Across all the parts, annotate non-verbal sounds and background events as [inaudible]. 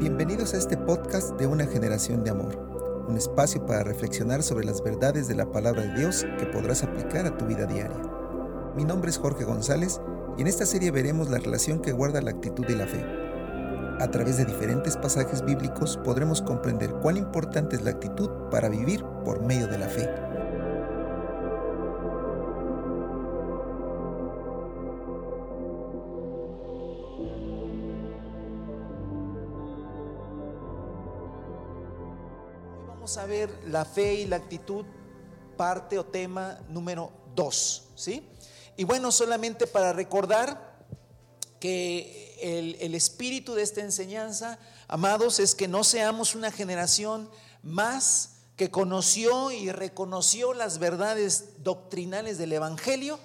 Bienvenidos a este podcast de Una generación de amor, un espacio para reflexionar sobre las verdades de la palabra de Dios que podrás aplicar a tu vida diaria. Mi nombre es Jorge González y en esta serie veremos la relación que guarda la actitud y la fe. A través de diferentes pasajes bíblicos podremos comprender cuán importante es la actitud para vivir por medio de la fe. A ver la fe y la actitud, parte o tema número dos, ¿sí? Y bueno, solamente para recordar que el, el espíritu de esta enseñanza, amados, es que no seamos una generación más que conoció y reconoció las verdades doctrinales del Evangelio,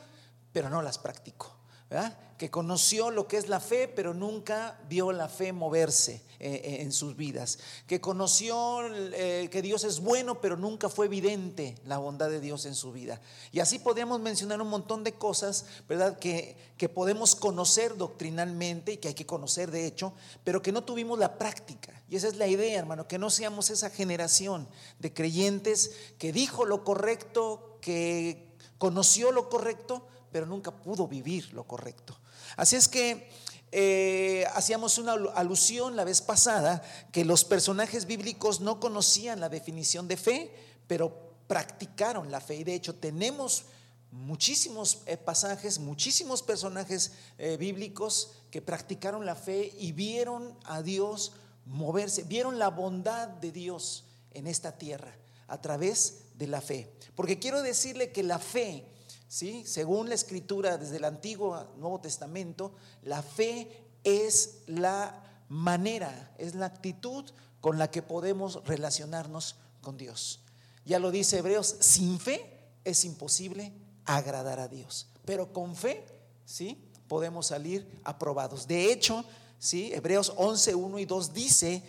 pero no las practicó. ¿verdad? que conoció lo que es la fe, pero nunca vio la fe moverse eh, eh, en sus vidas, que conoció eh, que Dios es bueno, pero nunca fue evidente la bondad de Dios en su vida. Y así podemos mencionar un montón de cosas, ¿verdad? Que, que podemos conocer doctrinalmente y que hay que conocer de hecho, pero que no tuvimos la práctica. Y esa es la idea, hermano, que no seamos esa generación de creyentes que dijo lo correcto, que conoció lo correcto, pero nunca pudo vivir lo correcto. Así es que eh, hacíamos una alusión la vez pasada que los personajes bíblicos no conocían la definición de fe, pero practicaron la fe. Y de hecho tenemos muchísimos eh, pasajes, muchísimos personajes eh, bíblicos que practicaron la fe y vieron a Dios moverse, vieron la bondad de Dios en esta tierra a través de la fe. Porque quiero decirle que la fe ¿sí? Según la escritura desde el Antiguo Nuevo Testamento, la fe es la manera, es la actitud con la que podemos relacionarnos con Dios. Ya lo dice Hebreos, sin fe es imposible agradar a Dios, pero con fe, ¿sí? Podemos salir aprobados. De hecho, ¿sí? Hebreos 11, 1 y 2 dice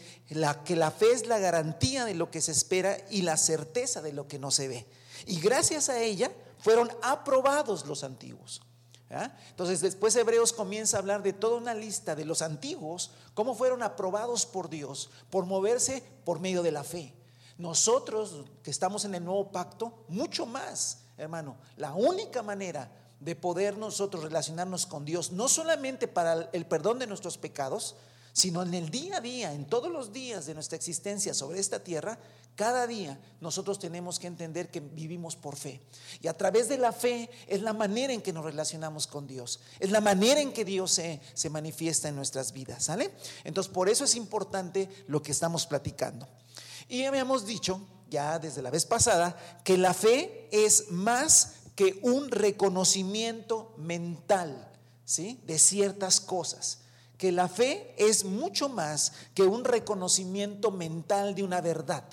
que la fe es la garantía de lo que se espera y la certeza de lo que no se ve. Y gracias a ella fueron aprobados los antiguos. Entonces después Hebreos comienza a hablar de toda una lista de los antiguos, cómo fueron aprobados por Dios por moverse por medio de la fe. Nosotros que estamos en el nuevo pacto, mucho más, hermano. La única manera de poder nosotros relacionarnos con Dios, no solamente para el perdón de nuestros pecados, sino en el día a día, en todos los días de nuestra existencia sobre esta tierra, cada día nosotros tenemos que entender que vivimos por fe. Y a través de la fe es la manera en que nos relacionamos con Dios. Es la manera en que Dios se, se manifiesta en nuestras vidas. ¿Sale? Entonces por eso es importante lo que estamos platicando. Y habíamos dicho ya desde la vez pasada que la fe es más que un reconocimiento mental ¿sí? de ciertas cosas que la fe es mucho más que un reconocimiento mental de una verdad.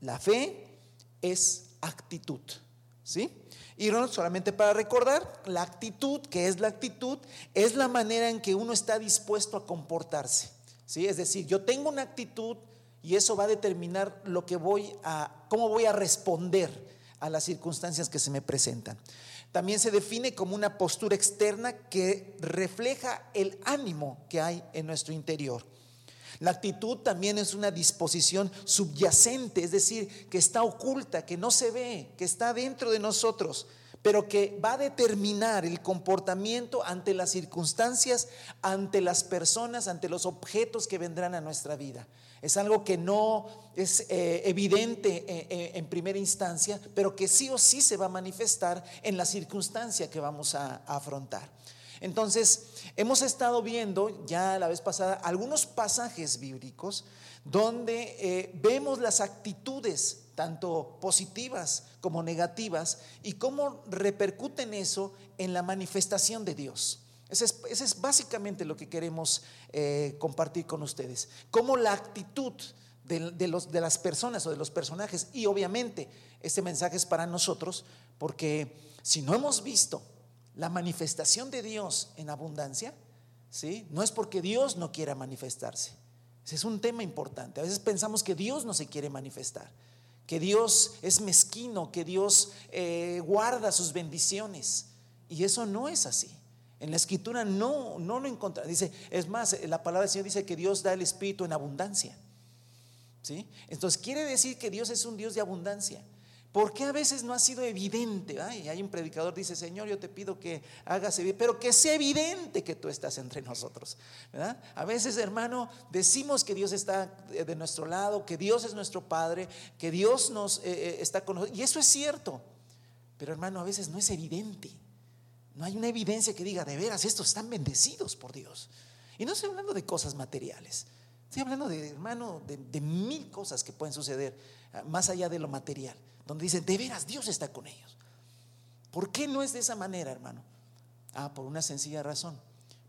La fe es actitud, ¿sí? Y no solamente para recordar, la actitud, que es la actitud, es la manera en que uno está dispuesto a comportarse, ¿sí? Es decir, yo tengo una actitud y eso va a determinar lo que voy a, cómo voy a responder a las circunstancias que se me presentan. También se define como una postura externa que refleja el ánimo que hay en nuestro interior. La actitud también es una disposición subyacente, es decir, que está oculta, que no se ve, que está dentro de nosotros, pero que va a determinar el comportamiento ante las circunstancias, ante las personas, ante los objetos que vendrán a nuestra vida. Es algo que no es eh, evidente eh, eh, en primera instancia, pero que sí o sí se va a manifestar en la circunstancia que vamos a afrontar. Entonces, hemos estado viendo ya la vez pasada algunos pasajes bíblicos donde eh, vemos las actitudes tanto positivas como negativas y cómo repercuten eso en la manifestación de Dios. Ese es, básicamente lo que queremos eh, compartir con ustedes. Cómo la actitud de, de las personas o de los personajes, y obviamente este mensaje es para nosotros, porque si no hemos visto la manifestación de Dios en abundancia, ¿sí? No es porque Dios no quiera manifestarse. Es un tema importante. A veces pensamos que Dios no se quiere manifestar, que Dios es mezquino, que Dios eh, guarda sus bendiciones. Y eso no es así. En la escritura no, no lo encuentra. Dice, es más, la palabra del Señor dice que Dios da el Espíritu en abundancia. ¿Sí? Entonces quiere decir que Dios es un Dios de abundancia. ¿Por qué a veces no ha sido evidente? Ay, hay un predicador dice, Señor, yo te pido que hagas evidente, pero que sea evidente que tú estás entre nosotros. A veces, hermano, decimos que Dios está de nuestro lado, que Dios es nuestro Padre, que Dios nos eh, eh, está con nosotros. Y eso es cierto. Pero hermano, a veces no es evidente. No hay una evidencia que diga, de veras, estos están bendecidos por Dios. Y no estoy hablando de cosas materiales. Estoy hablando de, hermano, de mil cosas que pueden suceder ah, más allá de lo material donde dicen, de veras, Dios está con ellos. ¿Por qué no es de esa manera, hermano? Ah, por una sencilla razón,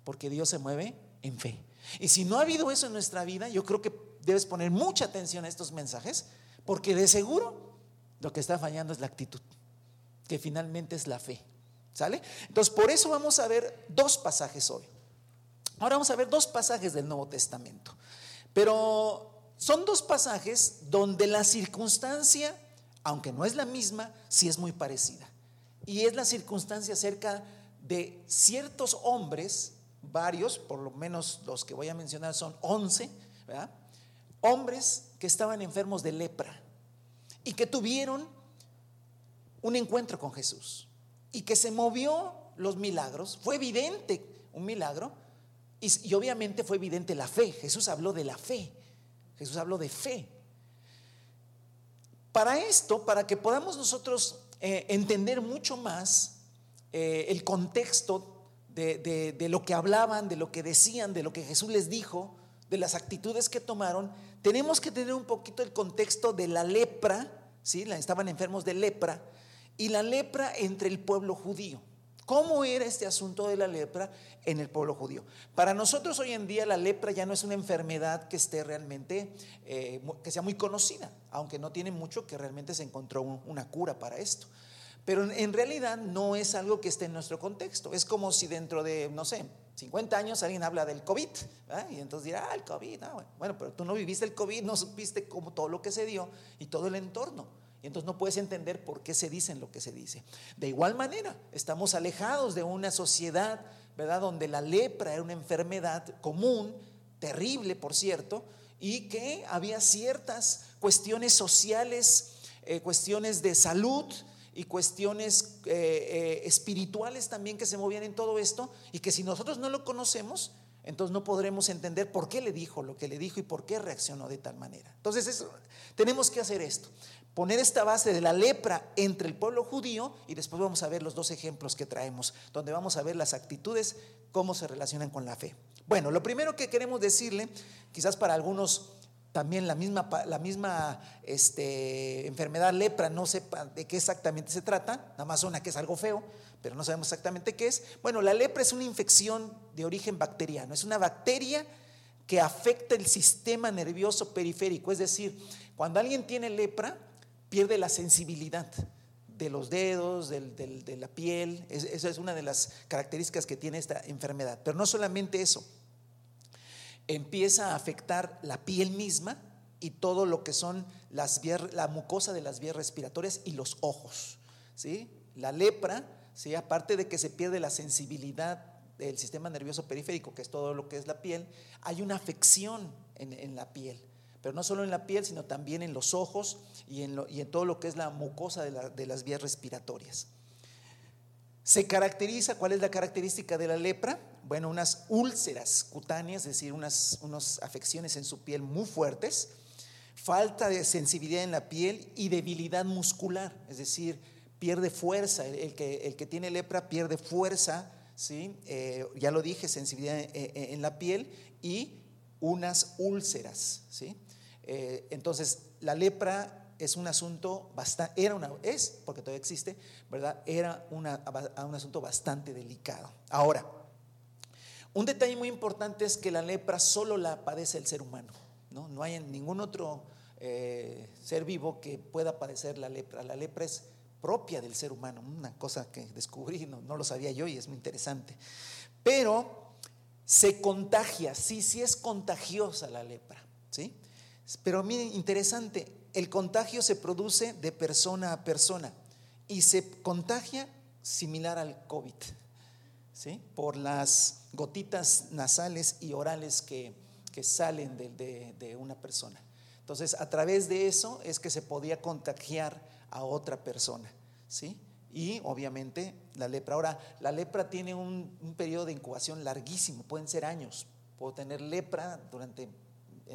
porque Dios se mueve en fe. Y si no ha habido eso en nuestra vida, yo creo que debes poner mucha atención a estos mensajes, porque de seguro lo que está fallando es la actitud, que finalmente es la fe. ¿Sale? Entonces, por eso vamos a ver dos pasajes hoy. Ahora vamos a ver dos pasajes del Nuevo Testamento. Pero son dos pasajes donde la circunstancia aunque no es la misma, sí es muy parecida. Y es la circunstancia acerca de ciertos hombres, varios, por lo menos los que voy a mencionar son 11, hombres que estaban enfermos de lepra y que tuvieron un encuentro con Jesús y que se movió los milagros, fue evidente un milagro y, y obviamente fue evidente la fe. Jesús habló de la fe, Jesús habló de fe. Para esto, para que podamos nosotros eh, entender mucho más eh, el contexto de, de, lo que hablaban, de lo que decían, de lo que Jesús les dijo, de las actitudes que tomaron, tenemos que tener un poquito el contexto de la lepra, ¿sí? estaban enfermos de lepra, y la lepra entre el pueblo judío. ¿Cómo era este asunto de la lepra en el pueblo judío? Para nosotros hoy en día la lepra ya no es una enfermedad que esté realmente, eh, que sea muy conocida, aunque no tiene mucho que realmente se encontró una cura para esto. Pero en realidad no es algo que esté en nuestro contexto. Es como si dentro de, no sé, 50 años alguien habla del COVID, y entonces dirá, ah, el COVID, ah, bueno. bueno, pero tú no viviste el COVID, no supiste cómo todo lo que se dio y todo el entorno. Y entonces no puedes entender por qué se dice lo que se dice. De igual manera, estamos alejados de una sociedad, ¿verdad? Donde la lepra era una enfermedad común, terrible, por cierto, y que había ciertas cuestiones sociales, eh, cuestiones de salud y cuestiones eh, eh, espirituales también que se movían en todo esto, y que si nosotros no lo conocemos, entonces no podremos entender por qué le dijo lo que le dijo y por qué reaccionó de tal manera. Entonces tenemos que hacer esto poner esta base de la lepra entre el pueblo judío y después vamos a ver los dos ejemplos que traemos, donde vamos a ver las actitudes, cómo se relacionan con la fe. Bueno, lo primero que queremos decirle, quizás para algunos también la misma, la misma este, enfermedad lepra, no sepa de qué exactamente se trata, nada más una que es algo feo, pero no sabemos exactamente qué es. Bueno, la lepra es una infección de origen bacteriano, es una bacteria que afecta el sistema nervioso periférico, es decir, cuando alguien tiene lepra, pierde la sensibilidad de los dedos, de la piel. esa es una de las características que tiene esta enfermedad. Pero no solamente eso, empieza a afectar la piel misma y todo lo que son las la mucosa de las vías respiratorias y los ojos. ¿sí? La lepra, ¿sí? aparte de que se pierde la sensibilidad del sistema nervioso periférico, que es todo lo que es la piel, hay una afección en la piel pero no solo en la piel, sino también en los ojos y en, todo lo que es la mucosa de, las vías respiratorias. Se caracteriza, ¿cuál es la característica de la lepra? Bueno, unas úlceras cutáneas, es decir, unas, afecciones en su piel muy fuertes, falta de sensibilidad en la piel y debilidad muscular, es decir, pierde fuerza, el, que, tiene lepra pierde fuerza, ¿sí? Eh, ya lo dije, sensibilidad en, en la piel y unas úlceras, ¿sí? Eh, entonces, la lepra es un asunto bastante, era una, es, porque todavía existe, ¿verdad? Era un asunto bastante delicado. Ahora, un detalle muy importante es que la lepra solo la padece el ser humano, ¿no? No hay ningún otro eh, ser vivo que pueda padecer la lepra. La lepra es propia del ser humano, una cosa que descubrí, no, no lo sabía yo y es muy interesante. Pero se contagia, sí, sí es contagiosa la lepra, ¿sí? Pero miren, interesante, el contagio se produce de persona a persona y se contagia similar al COVID. ¿sí? por las gotitas nasales y orales que, salen de, de, una persona. Entonces, a través de eso es que se podía contagiar a otra persona. ¿sí? Y obviamente la lepra. Ahora, la lepra tiene un, periodo de incubación larguísimo, pueden ser años. Puedo tener lepra durante,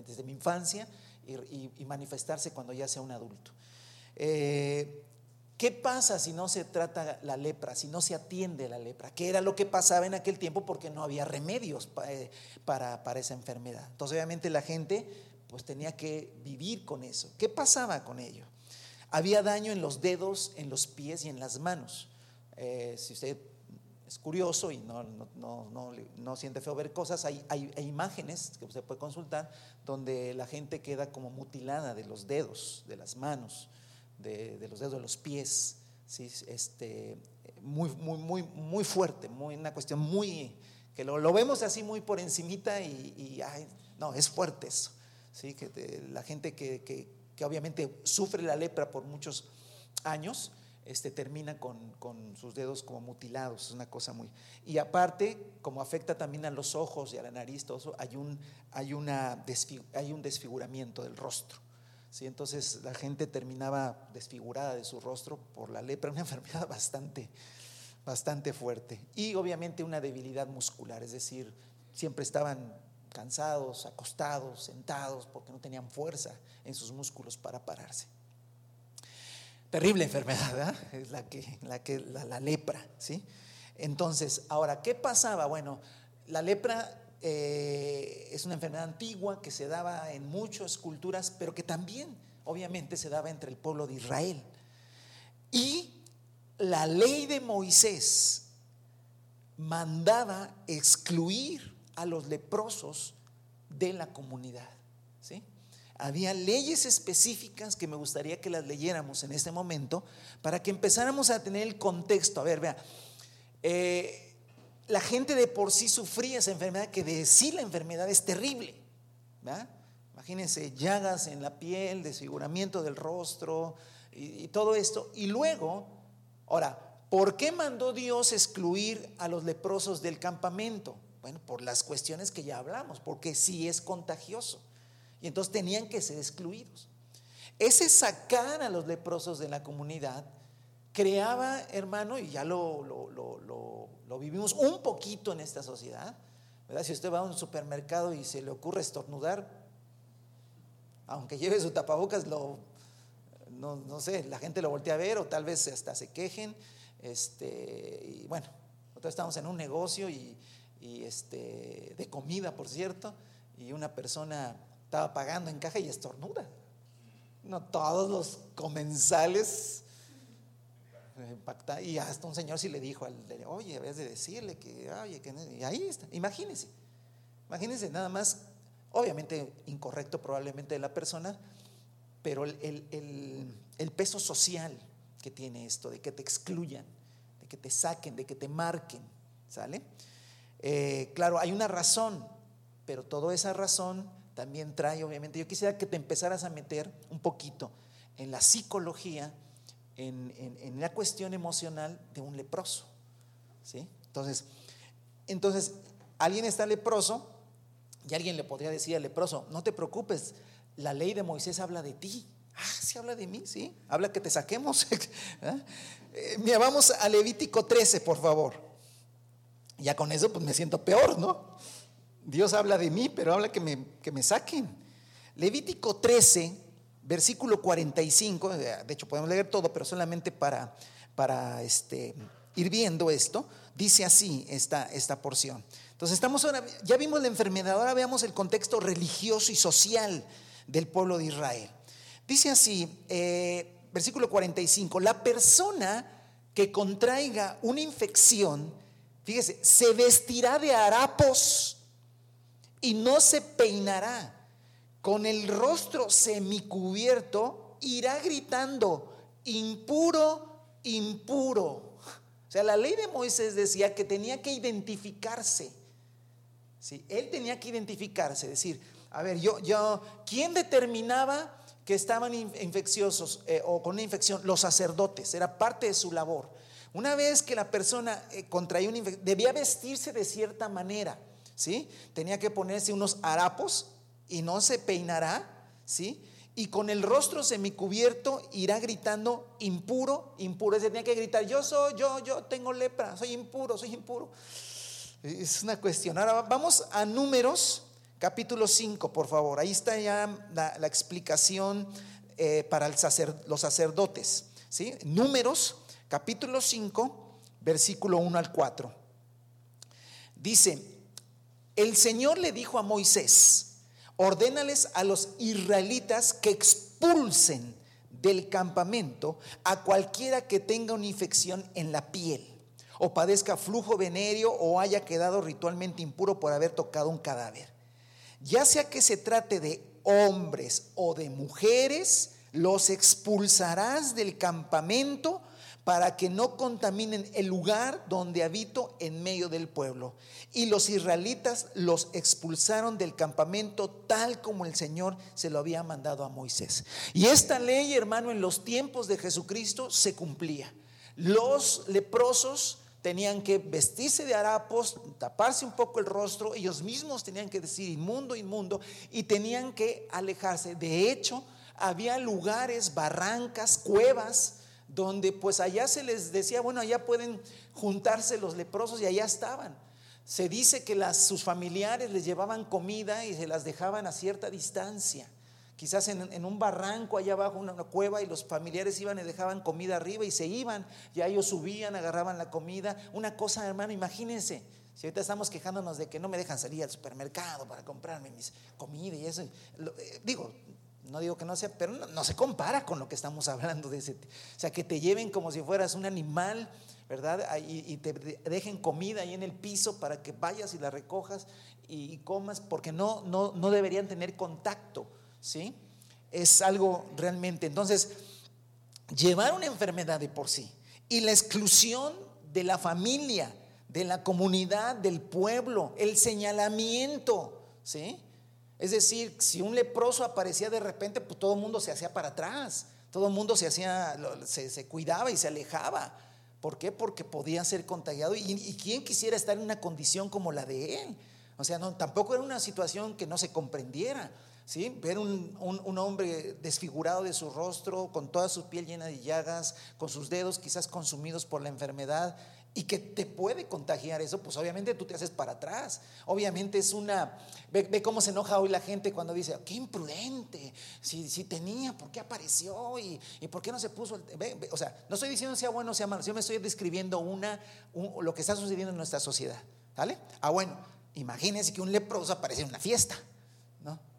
desde mi infancia y, manifestarse cuando ya sea un adulto. Eh, ¿Qué pasa si no se trata la lepra, si no se atiende la lepra? ¿Qué era lo que pasaba en aquel tiempo? Porque no había remedios eh, para, para, esa enfermedad. Entonces obviamente la gente pues tenía que vivir con eso. ¿Qué pasaba con ello? Había daño en los dedos, en los pies y en las manos. Eh, si usted es curioso y no, no, no, no, siente feo ver cosas, hay, hay, imágenes que usted puede consultar donde la gente queda como mutilada de los dedos, de las manos de, los dedos de los pies, ¿sí? este, muy, muy, muy, muy fuerte, muy, una cuestión muy, que lo, vemos así muy por encimita y, no, es fuerte eso, ¿sí? que la gente que, que, que, obviamente sufre la lepra por muchos años, este, termina con, sus dedos como mutilados, es una cosa muy... Y aparte, como afecta también a los ojos y a la nariz, todo hay un, desfiguramiento del rostro. Entonces la gente terminaba desfigurada de su rostro por la lepra, [laughs] una enfermedad bastante, bastante fuerte. Y obviamente una debilidad muscular, es decir, siempre estaban cansados, acostados, sentados, porque no tenían fuerza en sus músculos para pararse. Terrible enfermedad, [laughs] es la que, la, que la, lepra, ¿sí? Entonces, ahora, ¿qué pasaba? Bueno, la lepra eh, es una enfermedad antigua que se daba en muchas culturas, pero que también obviamente se daba entre el pueblo de Israel. Y la ley de Moisés mandaba excluir a los leprosos de la comunidad. Había leyes específicas que me gustaría que las leyéramos en este momento para que empezáramos a tener el contexto. A ver, vea, eh, la gente de por sí sufría esa enfermedad, que de sí la enfermedad es terrible. Imagínense llagas en la piel, desfiguramiento del rostro y, todo esto. Y luego, ahora, ¿por qué mandó Dios excluir a los leprosos del campamento? Bueno, por las cuestiones que ya hablamos, porque sí es contagioso. Y entonces tenían que ser excluidos. Ese sacar a los leprosos de la comunidad creaba, hermano, y ya lo, lo, vivimos un poquito en esta sociedad, ¿verdad? Si usted va a un supermercado y se le ocurre estornudar, aunque lleve su tapabocas, lo, no, sé, la gente lo voltea a ver o tal vez hasta se quejen. Este, y bueno, nosotros estamos en un negocio y, y este, de comida, por cierto, y una persona estaba pagando en caja y estornuda. No todos los comensales y hasta un señor sí le dijo al oye, vez de decirle que, oye, que y ahí está. Imagínense, imagínense nada más, obviamente incorrecto probablemente de la persona, pero el, peso social que tiene esto, de que te excluyan, de que te saquen, de que te marquen, ¿sale? Eh, claro, hay una razón, pero toda esa razón también trae, obviamente, yo quisiera que te empezaras a meter un poquito en la psicología en, la cuestión emocional de un leproso. ¿sí? Entonces, entonces, alguien está leproso y alguien le podría decir al leproso, no te preocupes, la ley de Moisés habla de ti. Ah, sí habla de mí, sí. Habla que te saquemos. [laughs] ¿Ah? Eh, mira, vamos a Levítico 13, por favor. Ya con eso pues me siento peor, ¿no? Dios habla de mí, pero habla que me, que me saquen. Levítico 13, versículo 45, de hecho podemos leer todo, pero solamente para, para este, ir viendo esto, dice así esta, esta porción. Entonces estamos ahora, ya vimos la enfermedad, ahora veamos el contexto religioso y social del pueblo de Israel. Dice así, eh, versículo 45, la persona que contraiga una infección, fíjese, se vestirá de harapos y no se peinará con el rostro semicubierto, irá gritando, impuro, impuro. O sea, la ley de Moisés decía que tenía que identificarse. ¿sí? Él tenía que identificarse, decir, a ver, yo, yo, ¿quién determinaba que estaban infecciosos eh, o con una infección? Los sacerdotes, era parte de su labor. Una vez que la persona eh, contraía una infección, debía vestirse de cierta manera, ¿sí? Tenía que ponerse unos harapos y no se peinará, ¿sí? Y con el rostro semicubierto irá gritando impuro, impuro. Se tenía que gritar, yo soy, yo, yo tengo lepra, soy impuro, soy impuro. Es una cuestión. Ahora vamos a números, capítulo 5, por favor. Ahí está ya la, explicación eh, para los sacerdotes. ¿sí? Números, capítulo 5, versículo 1 al 4. Dice, el Señor le dijo a Moisés, ordénales a los israelitas que expulsen del campamento a cualquiera que tenga una infección en la piel o padezca flujo venéreo o haya quedado ritualmente impuro por haber tocado un cadáver. Ya sea que se trate de hombres o de mujeres, los expulsarás del campamento para que no contaminen el lugar donde habito en medio del pueblo. Y los israelitas los expulsaron del campamento tal como el Señor se lo había mandado a Moisés. Y esta ley, hermano, en los tiempos de Jesucristo se cumplía. Los leprosos tenían que vestirse de harapos, taparse un poco el rostro, ellos mismos tenían que decir inmundo, inmundo, y tenían que alejarse. De hecho, había lugares, barrancas, cuevas, donde pues allá se les decía, bueno, allá pueden juntarse los leprosos y allá estaban. Se dice que sus familiares les llevaban comida y se las dejaban a cierta distancia. Quizás en, un barranco allá abajo, una, una, cueva, y los familiares iban y dejaban comida arriba y se iban. Ya ellos subían, agarraban la comida. Una cosa, hermano, imagínense. Si ahorita estamos quejándonos de que no me dejan salir al supermercado para comprarme mis comida y eso. Eh, digo, no digo que no sea, pero no, se compara con lo que estamos [laughs] hablando de ese. O sea, que te lleven como si fueras un animal, ¿verdad? Y, te dejen comida ahí en el piso para que vayas y la recojas y, comas, porque no, no, no deberían tener contacto, ¿sí? Es algo realmente. Entonces, llevar una enfermedad de por sí y la exclusión de la familia, de la comunidad, del pueblo, el señalamiento, ¿sí? Es decir, si un leproso aparecía de repente, pues todo el mundo se hacía para atrás, todo el mundo se hacía, se, cuidaba y se alejaba. ¿Por qué? Porque podía ser contagiado. ¿Y, quién quisiera estar en una condición como la de él? O sea, no, tampoco era una situación que no se comprendiera. Ver un, hombre desfigurado de su rostro, con toda su piel llena de llagas, con sus dedos quizás consumidos por la enfermedad, y que te puede contagiar eso, pues obviamente tú te haces para atrás. Obviamente es una... Ve, cómo se enoja hoy la gente cuando dice, qué imprudente, si, si tenía, ¿por qué apareció? ¿Y, y por qué no se puso? o sea, no estoy diciendo sea bueno o sea malo, yo me estoy describiendo una, lo que está sucediendo en nuestra sociedad. ¿Vale? Ah, bueno, imagínense que un leproso aparece en una fiesta.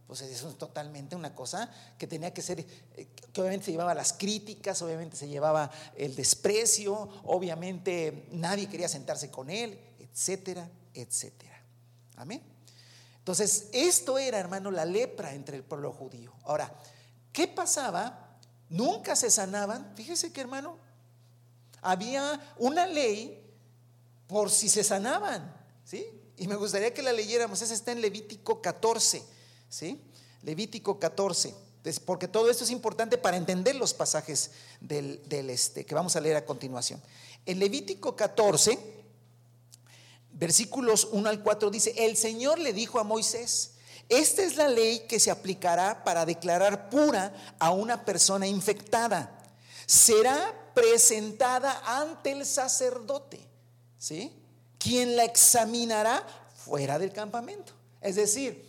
Pues eso es totalmente una cosa que tenía que ser, eh, que obviamente se llevaba las críticas, obviamente se llevaba el desprecio, obviamente nadie quería sentarse con él, etcétera, etcétera. Amén. Entonces, esto era, hermano, la lepra entre el pueblo judío. Ahora, ¿qué pasaba? Nunca se sanaban. Fíjese que, hermano, había una ley por si se sanaban, ¿sí? Y me gustaría que la leyéramos. Esa está en Levítico 14. Levítico 14, porque todo esto es importante para entender los pasajes del, este, que vamos a leer a continuación. En Levítico 14, versículos 1 al 4 dice, el Señor le dijo a Moisés, esta es la ley que se aplicará para declarar pura a una persona infectada. Será presentada ante el sacerdote, ¿sí? Quien la examinará fuera del campamento. Es decir,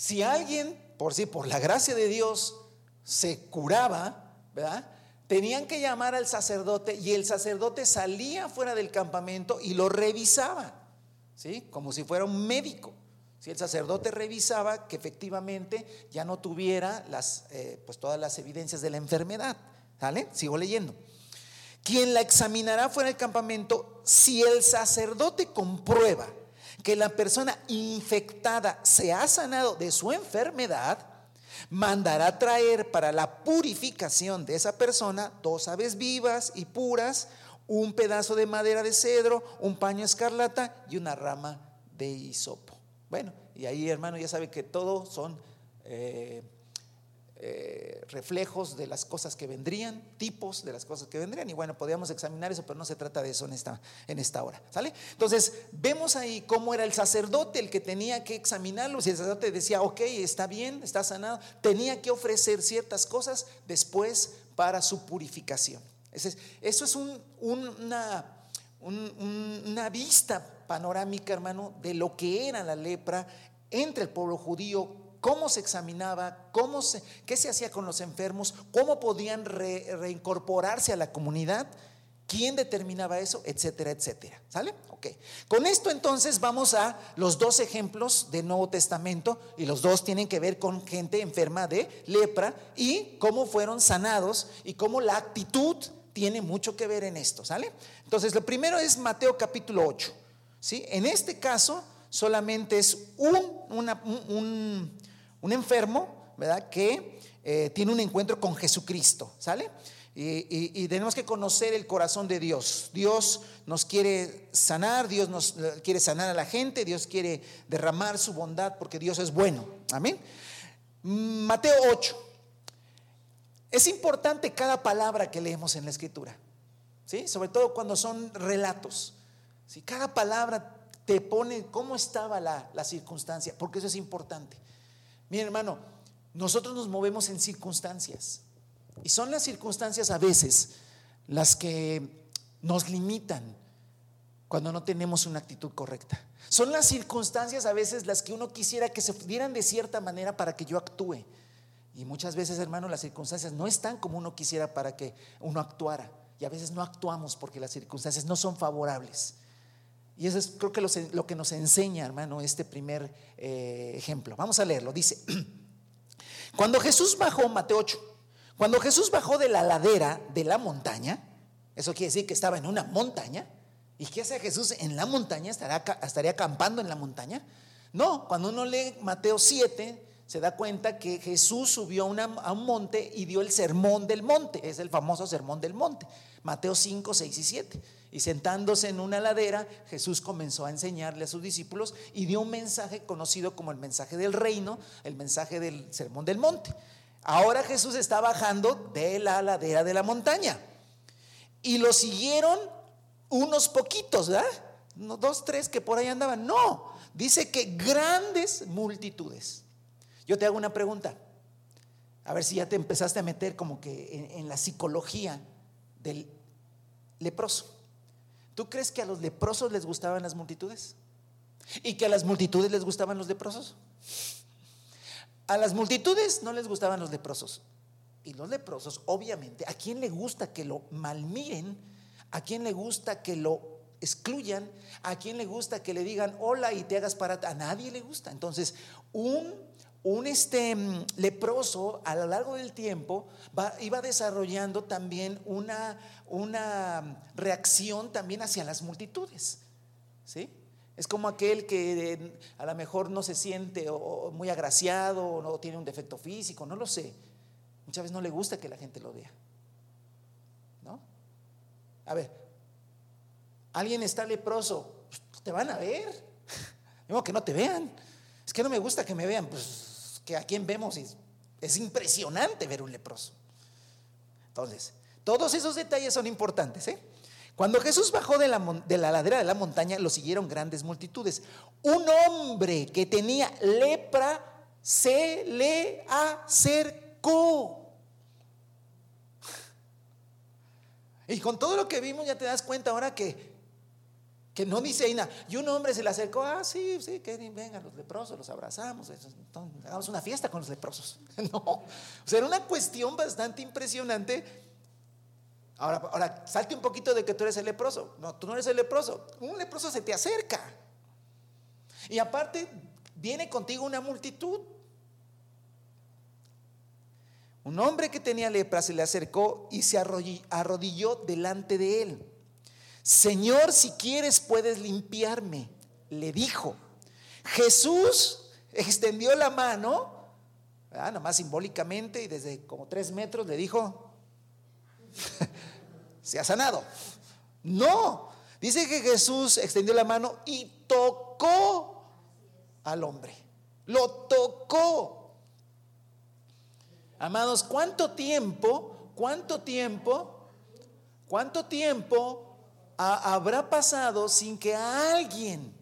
si alguien, por sí, por la gracia de Dios, se curaba, ¿verdad? Tenían que llamar al sacerdote y el sacerdote salía fuera del campamento y lo revisaba, ¿sí? Como si fuera un médico. Si el sacerdote revisaba que efectivamente ya no tuviera las, eh, pues todas las evidencias de la enfermedad. ¿Sale? Sigo leyendo. Quien la examinará fuera del campamento, si el sacerdote comprueba que la persona infectada se ha sanado de su enfermedad, mandará traer para la purificación de esa persona dos aves vivas y puras, un pedazo de madera de cedro, un paño escarlata y una rama de hisopo. Bueno, y ahí hermano ya sabe que todo son eh, eh, reflejos de las cosas que vendrían, tipos de las cosas que vendrían. Y bueno, podríamos examinar eso, pero no se trata de eso en esta, en esta hora. ¿Sale? Entonces, vemos ahí cómo era el sacerdote el que tenía que examinarlo. Si el sacerdote decía, ok, está bien, está sanado, tenía que ofrecer ciertas cosas después para su purificación. Eso es una, una vista panorámica, hermano, de lo que era la lepra entre el pueblo judío cómo se examinaba, cómo qué se hacía con los enfermos, cómo podían reincorporarse a la comunidad, quién determinaba eso, etcétera, etcétera. ¿Sale? Ok. Con esto entonces vamos a los dos ejemplos del Nuevo Testamento y los dos tienen que ver con gente enferma de lepra y cómo fueron sanados y cómo la actitud tiene mucho que ver en esto. ¿Sale? Entonces, lo primero es Mateo capítulo 8. ¿Sí? En este caso solamente es un, un, un enfermo, ¿verdad? Que eh, tiene un encuentro con Jesucristo, ¿sale? Y, tenemos que conocer el corazón de Dios. Dios nos quiere sanar, Dios nos quiere sanar a la gente, Dios quiere derramar su bondad porque Dios es bueno. Amén. Mateo 8. Es importante cada palabra que leemos en la escritura, ¿sí? Sobre todo cuando son relatos. ¿sí? Cada palabra te pone cómo estaba la, la circunstancia, porque eso es importante. Mira, hermano, nosotros nos movemos en circunstancias. Y son las circunstancias a veces las que nos limitan cuando no tenemos una actitud correcta. Son las circunstancias a veces las que uno quisiera que se dieran de cierta manera para que yo actúe. Y muchas veces, hermano, las circunstancias no están como uno quisiera para que uno actuara. Y a veces no actuamos porque las circunstancias no son favorables. Y eso es creo que lo, que nos enseña, hermano, este primer eh, ejemplo. Vamos a leerlo. Dice, [clears throat] cuando Jesús bajó, Mateo 8, cuando Jesús bajó de la ladera de la montaña, eso quiere decir que estaba en una montaña. ¿Y qué hace Jesús en la montaña? ¿Estaría, estaría acampando en la montaña? No, cuando uno lee Mateo 7, se da cuenta que Jesús subió a un monte y dio el sermón del monte. Es el famoso sermón del monte. Mateo 5, 6 y 7. Y sentándose en una ladera, Jesús comenzó a enseñarle a sus discípulos y dio un mensaje conocido como el mensaje del reino, el mensaje del sermón del monte. Ahora Jesús está bajando de la ladera de la montaña. Y lo siguieron unos poquitos, ¿verdad? dos, tres que por ahí andaban. No, dice que grandes multitudes. Yo te hago una pregunta. A ver si ya te empezaste a meter como que en la psicología del leproso. ¿Tú crees que a los leprosos les gustaban las multitudes? ¿Y que a las multitudes les gustaban los leprosos? A las multitudes no les gustaban los leprosos. Y los leprosos, obviamente, ¿a quién le gusta que lo malmiren? ¿A quién le gusta que lo excluyan? ¿A quién le gusta que le digan hola y te hagas para... A nadie le gusta. Entonces, un un este, mm, leproso a lo largo del tiempo iba desarrollando también una, una reacción también hacia las multitudes. ¿sí? Es como aquel que eh, a lo mejor no se siente muy agraciado o no tiene un defecto físico, no lo sé. Muchas veces no le gusta que la gente lo vea. ¿No? A ver, alguien está leproso, pues, te van a ver. [laughs] Digo que no te vean. Es que no me gusta que me vean, pues a quien vemos es, es impresionante ver un leproso. Entonces, todos esos detalles son importantes. ¿eh? Cuando Jesús bajó de la, de la ladera de la montaña, lo siguieron grandes multitudes. Un hombre que tenía lepra se le acercó. Y con todo lo que vimos ya te das cuenta ahora que no dice ahí nada. Y un hombre se le acercó, ah, sí, sí, que vengan los leprosos, los abrazamos, hagamos una fiesta con los leprosos. [laughs] No, o sea, era una cuestión bastante impresionante. Ahora, ahora, salte un poquito de que tú eres el leproso. No, tú no eres el leproso. Un leproso se te acerca. Y aparte, viene contigo una multitud. Un hombre que tenía lepra se le acercó y se arrodilló delante de él. Señor, si quieres puedes limpiarme, le dijo. Jesús extendió la mano, nada más simbólicamente, y desde como tres metros le dijo, [laughs] se ha sanado. No, dice que Jesús extendió la mano y tocó al hombre. Lo tocó. Amados, ¿cuánto tiempo, cuánto tiempo, cuánto tiempo habrá pasado sin que alguien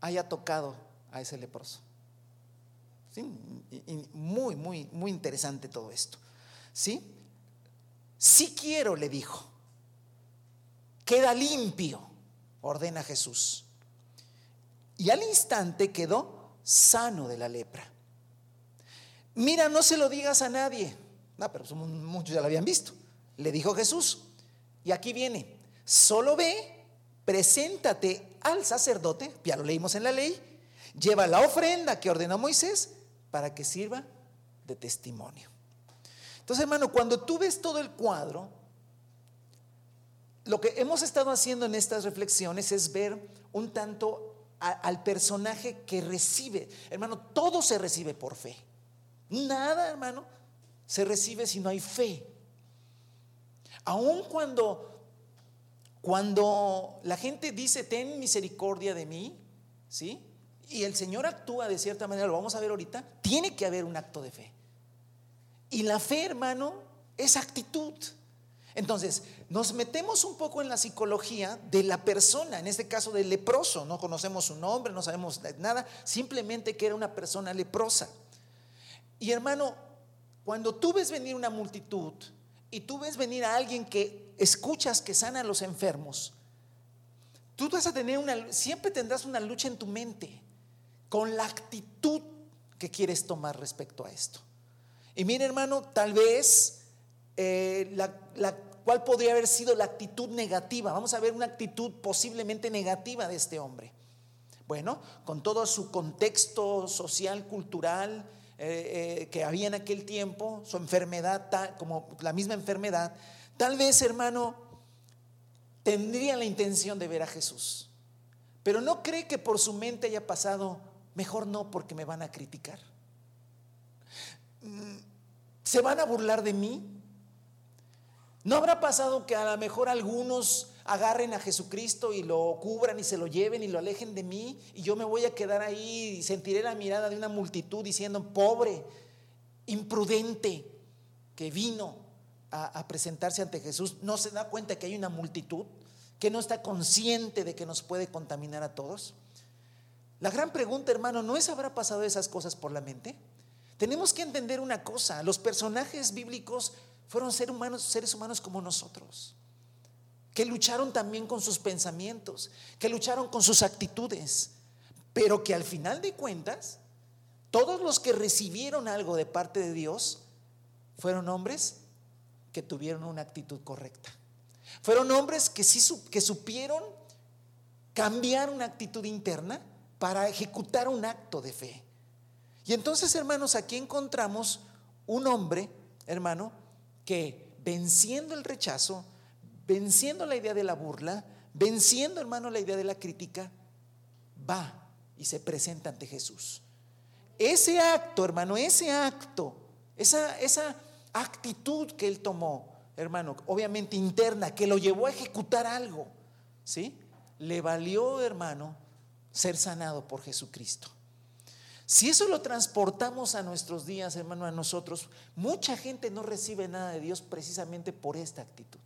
haya tocado a ese leproso? muy, muy, muy interesante todo esto. ¿Sí? Si quiero, le dijo, queda limpio, ordena Jesús. Y al instante quedó sano de la lepra. Mira, no se lo digas a nadie. No, pero muchos ya lo habían visto. Le dijo Jesús. Y aquí viene, solo ve, preséntate al sacerdote, ya lo leímos en la ley, lleva la ofrenda que ordenó Moisés para que sirva de testimonio. Entonces, hermano, cuando tú ves todo el cuadro, lo que hemos estado haciendo en estas reflexiones es ver un tanto al personaje que recibe. Hermano, todo se recibe por fe. Nada, hermano, se recibe si no hay fe. Aun cuando cuando la gente dice, ten misericordia de mí, ¿sí? y el Señor actúa de cierta manera, lo vamos a ver ahorita, tiene que haber un acto de fe. Y la fe, hermano, es actitud. Entonces, nos metemos un poco en la psicología de la persona, en este caso del leproso. No conocemos su nombre, no sabemos nada, simplemente que era una persona leprosa. Y hermano, cuando tú ves venir una multitud y tú ves venir a alguien que escuchas que sana a los enfermos, tú vas a tener una, siempre tendrás una lucha en tu mente con la actitud que quieres tomar respecto a esto. Y mire hermano, tal vez eh, la, cuál podría haber sido la actitud negativa. Vamos a ver una actitud posiblemente negativa de este hombre. Bueno, con todo su contexto social, cultural eh, eh, que había en aquel tiempo, su enfermedad, como la misma enfermedad, tal vez hermano tendría la intención de ver a Jesús. Pero no cree que por su mente haya pasado Mejor no porque me van a criticar. Mm, ¿Se van a burlar de mí? ¿No habrá pasado que a lo mejor algunos agarren a Jesucristo y lo cubran y se lo lleven y lo alejen de mí y yo me voy a quedar ahí y sentiré la mirada de una multitud diciendo, pobre, imprudente, que vino a, presentarse ante Jesús, no se da cuenta que hay una multitud, que no está consciente de que nos puede contaminar a todos? La gran pregunta, hermano, ¿no es habrá pasado esas cosas por la mente? Tenemos que entender una cosa, los personajes bíblicos fueron seres humanos, seres humanos como nosotros, que lucharon también con sus pensamientos, que lucharon con sus actitudes, pero que al final de cuentas, todos los que recibieron algo de parte de Dios fueron hombres que tuvieron una actitud correcta. Fueron hombres que sí que supieron cambiar una actitud interna para ejecutar un acto de fe. Y entonces, hermanos, aquí encontramos un hombre, hermano, que venciendo el rechazo, venciendo la idea de la burla, venciendo, hermano, la idea de la crítica, va y se presenta ante Jesús. Ese acto, hermano, ese acto, esa, esa actitud que él tomó, hermano, obviamente interna, que lo llevó a ejecutar algo, ¿sí? Le valió, hermano, ser sanado por Jesucristo. Si eso lo transportamos a nuestros días, hermano, a nosotros, mucha gente no recibe nada de Dios precisamente por esta actitud.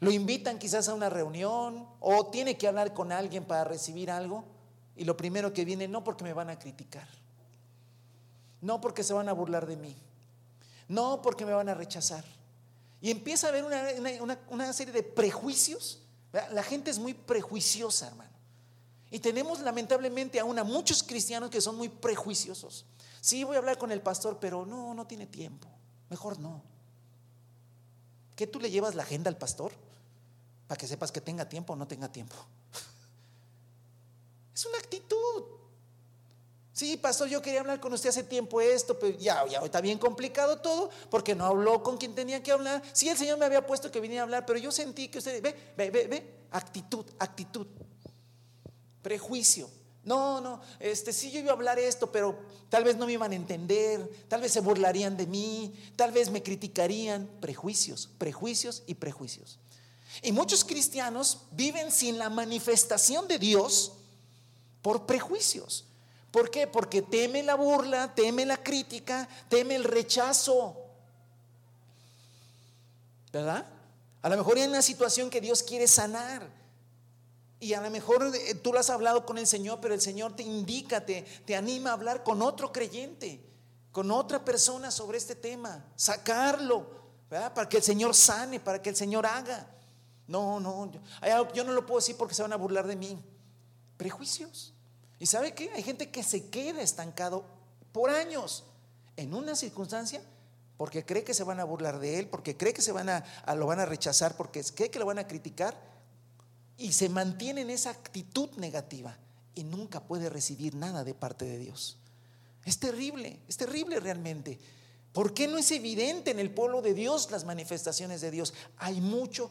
Lo invitan quizás a una reunión o tiene que hablar con alguien para recibir algo y lo primero que viene, no porque me van a criticar, no porque se van a burlar de mí, no porque me van a rechazar. Y empieza a haber una, una serie de prejuicios. La gente es muy prejuiciosa, hermano. Y tenemos lamentablemente aún a muchos cristianos que son muy prejuiciosos. Sí, voy a hablar con el pastor, pero no, no tiene tiempo. Mejor no. ¿Qué tú le llevas la agenda al pastor? Para que sepas que tenga tiempo o no tenga tiempo. [laughs] Es una actitud. Sí, pastor, yo quería hablar con usted hace tiempo esto, pero ya, ya está bien complicado todo, porque no habló con quien tenía que hablar. Sí, el Señor me había puesto que viniera a hablar, pero yo sentí que usted, ve, ve, ve, ve, actitud, actitud prejuicio. No, no, este sí yo iba a hablar esto, pero tal vez no me iban a entender, tal vez se burlarían de mí, tal vez me criticarían. Prejuicios, prejuicios y prejuicios. Y muchos cristianos viven sin la manifestación de Dios por prejuicios, ¿Por qué? Porque teme la burla, teme la crítica, teme el rechazo. ¿Verdad? A lo mejor hay una situación que Dios quiere sanar. Y a lo mejor eh, tú lo has hablado con el Señor, pero el Señor te indica, te, te anima a hablar con otro creyente, con otra persona sobre este tema, sacarlo, ¿verdad? Para que el Señor sane, para que el Señor haga. No, no, yo, no lo puedo decir porque se van a burlar de mí. Prejuicios. ¿Y sabe qué? Hay gente que se queda estancado por años en una circunstancia porque cree que se van a burlar de él, porque cree que se van a, lo van a rechazar, porque cree que lo van a criticar y se mantiene en esa actitud negativa y nunca puede recibir nada de parte de Dios. Es terrible, es terrible realmente. ¿Por qué no es evidente en el pueblo de Dios las manifestaciones de Dios? Hay mucho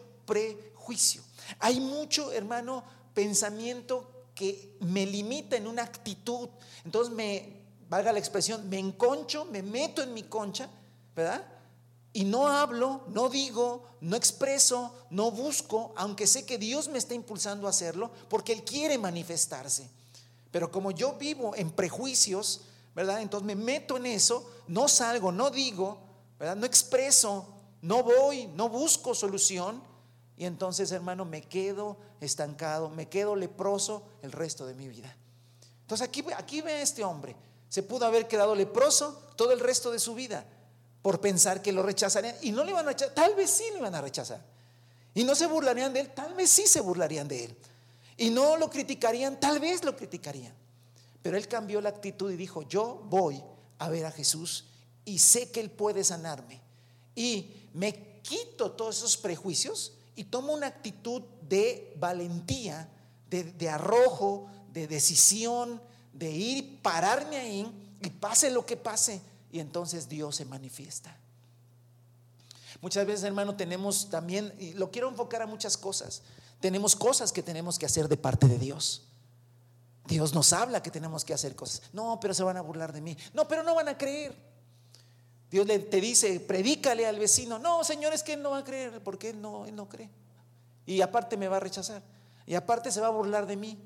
hay mucho, hermano, pensamiento que me limita en una actitud. Entonces me, valga la expresión, me enconcho, me meto en mi concha, ¿verdad? Y no hablo, no digo, no expreso, no busco, aunque sé que Dios me está impulsando a hacerlo, porque Él quiere manifestarse. Pero como yo vivo en prejuicios, ¿verdad? Entonces me meto en eso, no salgo, no digo, ¿verdad? No expreso, no voy, no busco solución. Y entonces, hermano, me quedo estancado, me quedo leproso el resto de mi vida. Entonces aquí, aquí ve a este hombre. Se pudo haber quedado leproso todo el resto de su vida por pensar que lo rechazarían. Y no le iban a rechazar, tal vez sí le iban a rechazar. Y no se burlarían de él, tal vez sí se burlarían de él. Y no lo criticarían, tal vez lo criticarían. Pero él cambió la actitud y dijo, yo voy a ver a Jesús y sé que él puede sanarme. Y me quito todos esos prejuicios y tomo una actitud de valentía, de, arrojo, de decisión, de ir, pararme ahí y pase lo que pase. Y entonces Dios se manifiesta. Muchas veces, hermano, tenemos también, y lo quiero enfocar a muchas cosas, tenemos cosas que tenemos que hacer de parte de Dios. Dios nos habla que tenemos que hacer cosas. No, pero se van a burlar de mí. No, pero no van a creer. Dios te dice, predícale al vecino. No, Señor, es que él no va a creer porque él no, él no cree. Y aparte me va a rechazar. Y aparte se va a burlar de mí.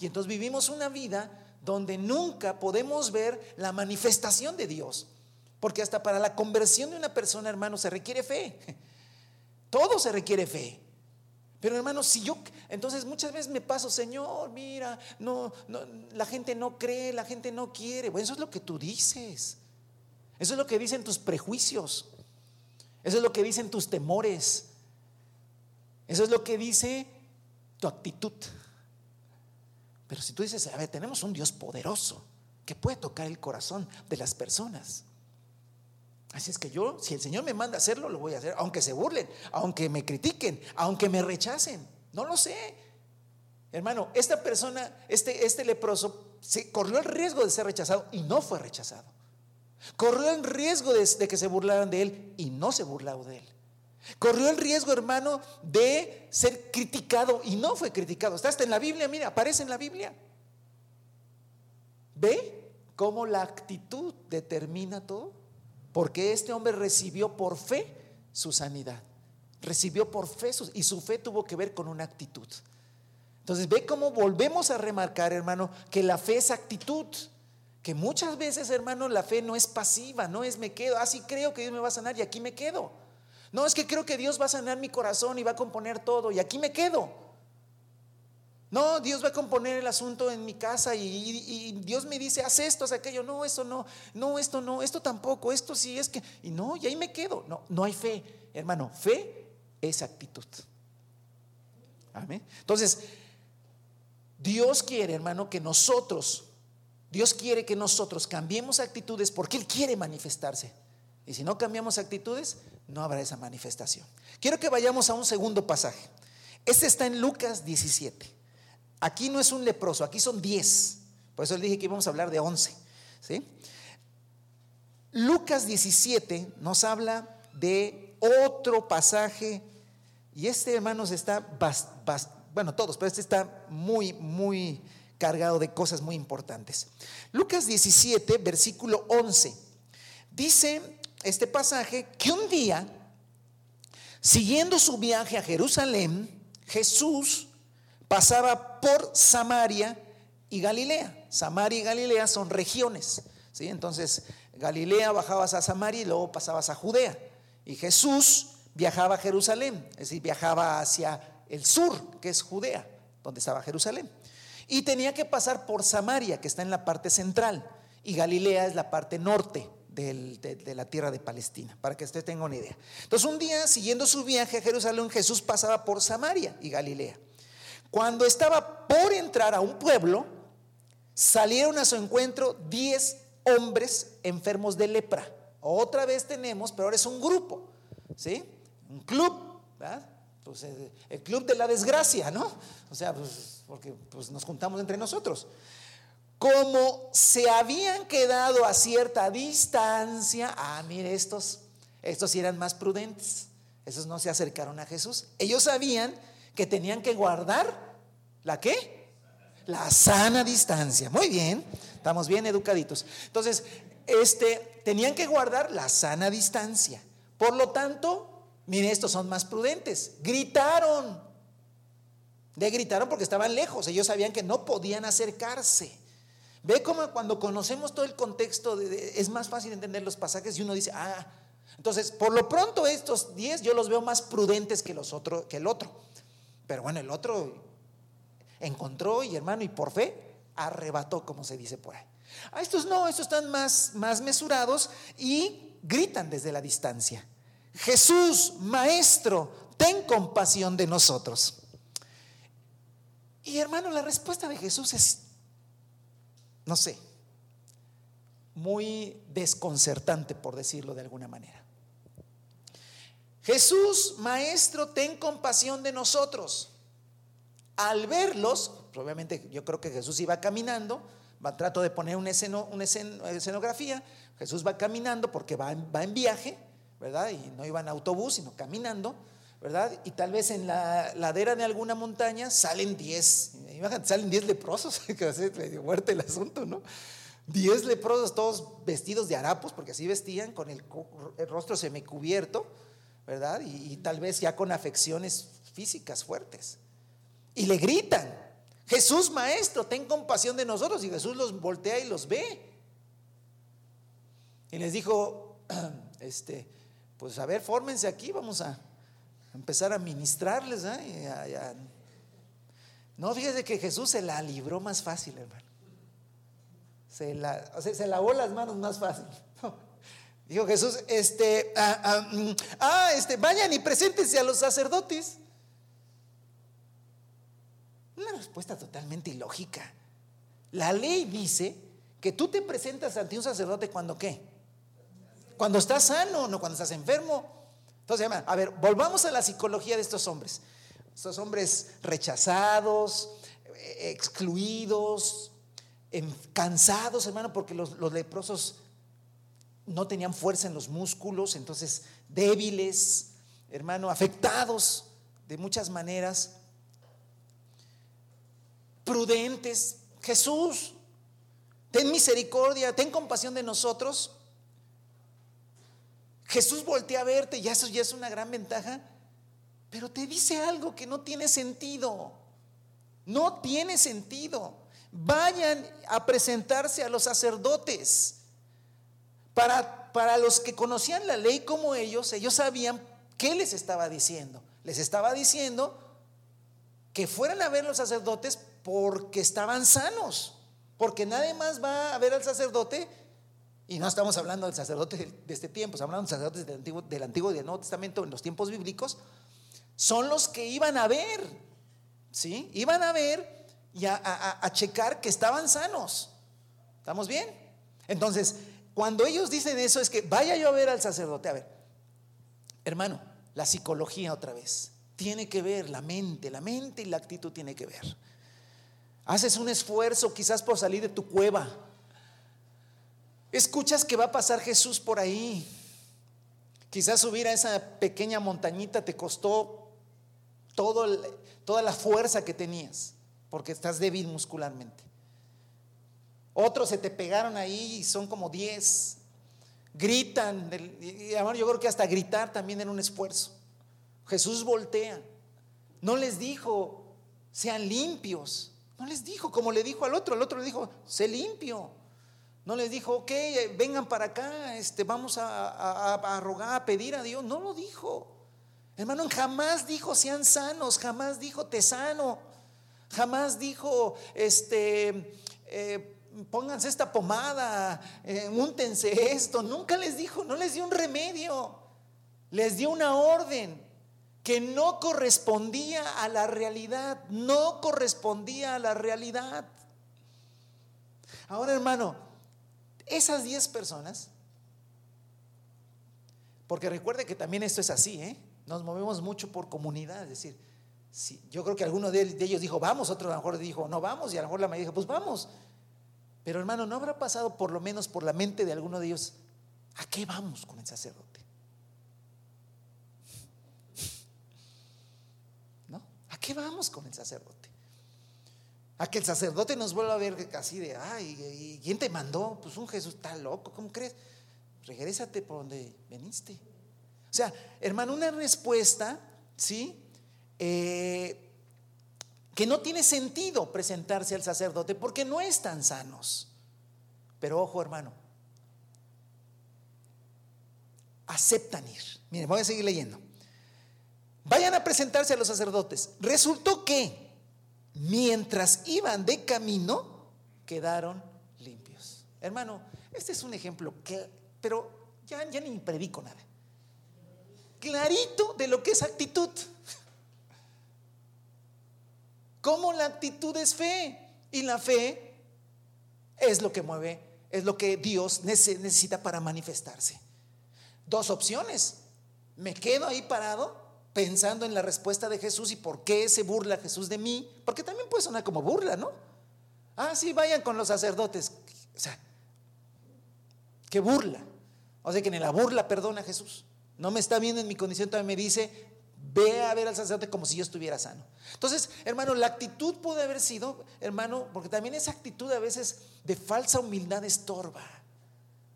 Y entonces vivimos una vida donde nunca podemos ver la manifestación de Dios. Porque hasta para la conversión de una persona, hermano, se requiere fe. [laughs] Todo se requiere fe. Pero hermano, si yo, entonces muchas veces me paso, Señor, mira, no, no, la gente no cree, la gente no quiere. Bueno, eso es lo que tú dices. Eso es lo que dicen tus prejuicios. Eso es lo que dicen tus temores. Eso es lo que dice tu actitud. Pero si tú dices, a ver, tenemos un Dios poderoso que puede tocar el corazón de las personas. Así es que yo, si el Señor me manda a hacerlo, lo voy a hacer, aunque se burlen, aunque me critiquen, aunque me rechacen. No lo sé. Hermano, esta persona, este, este leproso, se corrió el riesgo de ser rechazado y no fue rechazado. Corrió el riesgo de, que se burlaran de él y no se burlaron de él. Corrió el riesgo, hermano, de ser criticado y no fue criticado. Está hasta en la Biblia, mira, aparece en la Biblia. ¿Ve cómo la actitud determina todo? Porque este hombre recibió por fe su sanidad. Recibió por fe y su fe tuvo que ver con una actitud. Entonces ve cómo volvemos a remarcar, hermano, que la fe es actitud. Que muchas veces, hermano, la fe no es pasiva, no es me quedo, así ah, creo que Dios me va a sanar y aquí me quedo. No, es que creo que Dios va a sanar mi corazón y va a componer todo y aquí me quedo. No, Dios va a componer el asunto en mi casa y, Dios me dice, haz esto, haz aquello. No, eso no, no, esto no, esto tampoco, esto sí es que, y no, y ahí me quedo. No, no hay fe, hermano. Fe es actitud. Amén. Entonces, Dios quiere, hermano, que nosotros, Dios quiere que nosotros cambiemos actitudes porque Él quiere manifestarse. Y si no cambiamos actitudes, no habrá esa manifestación. Quiero que vayamos a un segundo pasaje. Este está en Lucas 17. Aquí no es un leproso, aquí son 10. Por eso le dije que íbamos a hablar de 11. ¿sí? Lucas 17 nos habla de otro pasaje. Y este, hermanos, está, bueno, todos, pero este está muy, muy cargado de cosas muy importantes. Lucas 17, versículo 11. Dice este pasaje que un día, siguiendo su viaje a Jerusalén, Jesús pasaba por Samaria y Galilea. Samaria y Galilea son regiones. ¿sí? Entonces, Galilea bajabas a Samaria y luego pasabas a Judea. Y Jesús viajaba a Jerusalén, es decir, viajaba hacia el sur, que es Judea, donde estaba Jerusalén. Y tenía que pasar por Samaria, que está en la parte central, y Galilea es la parte norte de, la tierra de Palestina, para que usted tenga una idea. Entonces un día, siguiendo su viaje a Jerusalén, Jesús pasaba por Samaria y Galilea. Cuando estaba por entrar a un pueblo, salieron a su encuentro diez hombres enfermos de lepra. Otra vez tenemos, pero ahora es un grupo, ¿sí? Un club, ¿verdad? Pues el club de la desgracia, ¿no? O sea, pues, porque pues, nos juntamos entre nosotros como se habían quedado a cierta distancia, ah, mire, estos, estos eran más prudentes, esos no se acercaron a Jesús. Ellos sabían que tenían que guardar la qué? La sana distancia. Muy bien, estamos bien educaditos. Entonces, este, tenían que guardar la sana distancia. Por lo tanto, mire, estos son más prudentes. Gritaron. De gritaron porque estaban lejos. Ellos sabían que no podían acercarse. Ve cómo cuando conocemos todo el contexto es más fácil entender los pasajes y uno dice, ah, entonces por lo pronto estos 10 yo los veo más prudentes que, los otros, que el otro. Pero bueno, el otro encontró y hermano y por fe arrebató, como se dice por ahí. A estos no, estos están más, más mesurados y gritan desde la distancia. Jesús, Maestro, ten compasión de nosotros. Y hermano, la respuesta de Jesús es no sé, muy desconcertante, por decirlo de alguna manera. Jesús, Maestro, ten compasión de nosotros. Al verlos, probablemente yo creo que Jesús iba caminando, va, trato de poner una, escenografía, Jesús va caminando porque va, va en viaje, ¿verdad? Y no iba en autobús, sino caminando. ¿verdad? Y tal vez en la ladera de alguna montaña salen 10, salen 10 leprosos, [laughs] que ser medio muerte el asunto, ¿no? 10 leprosos todos vestidos de harapos, porque así vestían, con el, rostro semicubierto, ¿verdad? Y tal vez ya con afecciones físicas fuertes. Y le gritan, Jesús Maestro, ten compasión de nosotros. Y Jesús los voltea y los ve. Y les dijo, [clears throat] este, pues a ver, fórmense aquí, vamos a, empezar a ministrarles. ¿eh? No, fíjese que Jesús se la libró más fácil, hermano. Se, la, se lavó las manos más fácil. [laughs] Dijo Jesús, este, ah, ah, mm, ah, este, vayan y preséntense a los sacerdotes. Una respuesta totalmente ilógica. La ley dice que tú te presentas ante un sacerdote cuando qué? Cuando estás sano, no cuando estás enfermo. Entonces, a ver, volvamos a la psicología de estos hombres. Estos hombres rechazados, eh, excluidos, cansados, hermano, porque los, los leprosos no tenían fuerza en los músculos, entonces débiles, hermano, afectados de muchas maneras, prudentes. Jesús, ten misericordia, ten compasión de nosotros. Jesús voltea a verte y eso ya es una gran ventaja, pero te dice algo que no tiene sentido. No tiene sentido. Vayan a presentarse a los sacerdotes. Para, para los que conocían la ley como ellos, ellos sabían qué les estaba diciendo. Les estaba diciendo que fueran a ver los sacerdotes porque estaban sanos. Porque nadie más va a ver al sacerdote y no estamos hablando del sacerdote de este tiempo, estamos hablando de sacerdotes del Antiguo, del Antiguo y del Nuevo Testamento en los tiempos bíblicos. Son los que iban a ver, ¿sí? Iban a ver y a, checar que estaban sanos. ¿Estamos bien? Entonces, cuando ellos dicen eso es que vaya yo a ver al sacerdote. A ver, hermano, la psicología otra vez. Tiene que ver la mente, la mente y la actitud tiene que ver. Haces un esfuerzo quizás por salir de tu cueva Escuchas que va a pasar Jesús por ahí. Quizás subir a esa pequeña montañita te costó toda la fuerza que tenías, porque estás débil muscularmente. Otros se te pegaron ahí y son como diez. Gritan. Y yo creo que hasta gritar también era un esfuerzo. Jesús voltea. No les dijo, sean limpios. No les dijo como le dijo al otro, al otro le dijo, sé limpio. No les dijo, ok, vengan para acá, este, vamos a, a rogar, a pedir a Dios. No lo dijo. Hermano, jamás dijo sean sanos, jamás dijo te sano, jamás dijo, este, eh, pónganse esta pomada, eh, úntense esto. Nunca les dijo, no les dio un remedio, les dio una orden que no correspondía a la realidad, no correspondía a la realidad. Ahora, hermano, esas 10 personas, porque recuerde que también esto es así, ¿eh? nos movemos mucho por comunidad, es decir, si, yo creo que alguno de, ellos dijo, vamos, otro a lo mejor dijo, no vamos, y a lo mejor la mayoría dijo, pues vamos. Pero hermano, ¿no habrá pasado por lo menos por la mente de alguno de ellos, ¿a qué vamos con el sacerdote? ¿No? ¿A qué vamos con el sacerdote? A que el sacerdote nos vuelva a ver así de, ay, ¿quién te mandó? Pues un Jesús está loco, ¿cómo crees? Regrésate por donde veniste. O sea, hermano, una respuesta, ¿sí? Eh, que no tiene sentido presentarse al sacerdote porque no están sanos. Pero ojo, hermano, aceptan ir. Miren, voy a seguir leyendo. Vayan a presentarse a los sacerdotes. Resultó que mientras iban de camino, quedaron limpios. Hermano, este es un ejemplo que, pero ya, ya ni predico nada. Clarito de lo que es actitud. Como la actitud es fe y la fe es lo que mueve, es lo que Dios necesita para manifestarse. Dos opciones. Me quedo ahí parado pensando en la respuesta de Jesús y por qué se burla Jesús de mí, porque también puede sonar como burla, ¿no? Ah, sí, vayan con los sacerdotes. O sea, qué burla. O sea, que ni la burla perdona a Jesús. No me está viendo en mi condición, todavía me dice, ve a ver al sacerdote como si yo estuviera sano. Entonces, hermano, la actitud puede haber sido, hermano, porque también esa actitud a veces de falsa humildad estorba,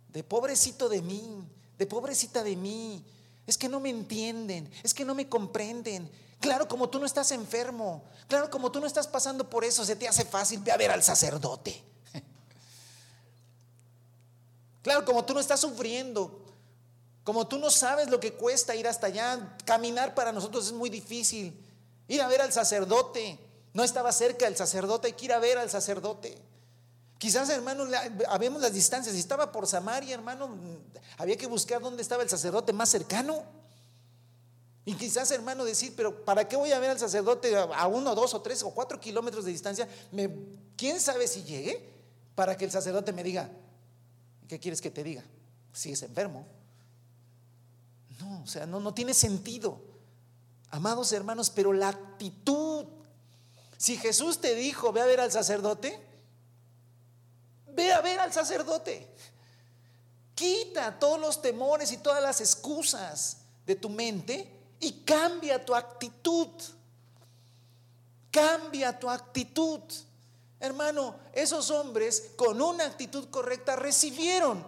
de pobrecito de mí, de pobrecita de mí. Es que no me entienden, es que no me comprenden. Claro, como tú no estás enfermo, claro, como tú no estás pasando por eso, se te hace fácil, ve a ver al sacerdote. [laughs] Claro, como tú no estás sufriendo, como tú no sabes lo que cuesta ir hasta allá, caminar para nosotros es muy difícil. Ir a ver al sacerdote, no estaba cerca el sacerdote, hay que ir a ver al sacerdote. Quizás, hermano, habemos las distancias. Si estaba por Samaria, hermano, había que buscar dónde estaba el sacerdote más cercano. Y quizás, hermano, decir, pero ¿para qué voy a ver al sacerdote a uno, dos o tres o cuatro kilómetros de distancia? ¿Quién sabe si llegue para que el sacerdote me diga, ¿qué quieres que te diga? Si es enfermo. No, o sea, no, no tiene sentido. Amados hermanos, pero la actitud. Si Jesús te dijo, ve a ver al sacerdote, ve a ver al sacerdote. Quita todos los temores y todas las excusas de tu mente y cambia tu actitud. Cambia tu actitud. Hermano, esos hombres con una actitud correcta recibieron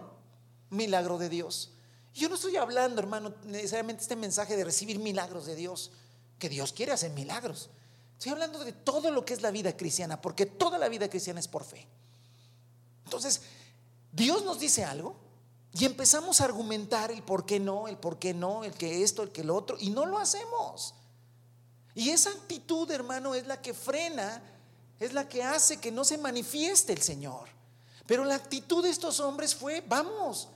milagro de Dios. Yo no estoy hablando, hermano, necesariamente este mensaje de recibir milagros de Dios, que Dios quiere hacer milagros. Estoy hablando de todo lo que es la vida cristiana, porque toda la vida cristiana es por fe. Entonces, Dios nos dice algo y empezamos a argumentar el por qué no, el por qué no, el que esto, el que lo otro, y no lo hacemos. Y esa actitud, hermano, es la que frena, es la que hace que no se manifieste el Señor. Pero la actitud de estos hombres fue, vamos,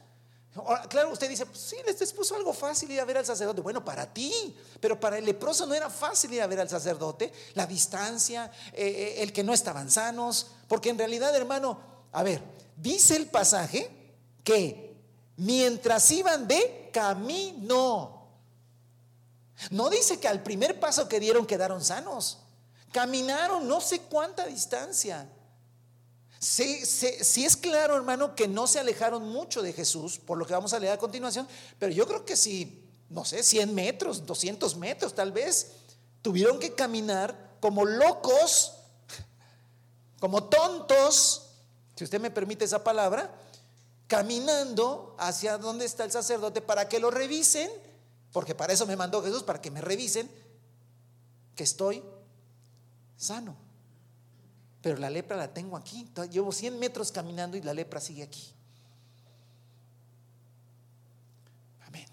Claro, usted dice, pues sí, les puso algo fácil ir a ver al sacerdote. Bueno, para ti, pero para el leproso no era fácil ir a ver al sacerdote. La distancia, eh, eh, el que no estaban sanos. Porque en realidad, hermano, a ver, dice el pasaje que mientras iban de camino, no dice que al primer paso que dieron quedaron sanos. Caminaron no sé cuánta distancia. Sí, es claro, hermano, que no se alejaron mucho de Jesús, por lo que vamos a leer a continuación, pero yo creo que si, no sé, 100 metros, 200 metros tal vez, tuvieron que caminar como locos, como tontos, si usted me permite esa palabra, caminando hacia donde está el sacerdote para que lo revisen, porque para eso me mandó Jesús, para que me revisen que estoy sano. pero la lepra la tengo aquí. Llevo 100 metros caminando y la lepra sigue aquí. Amén.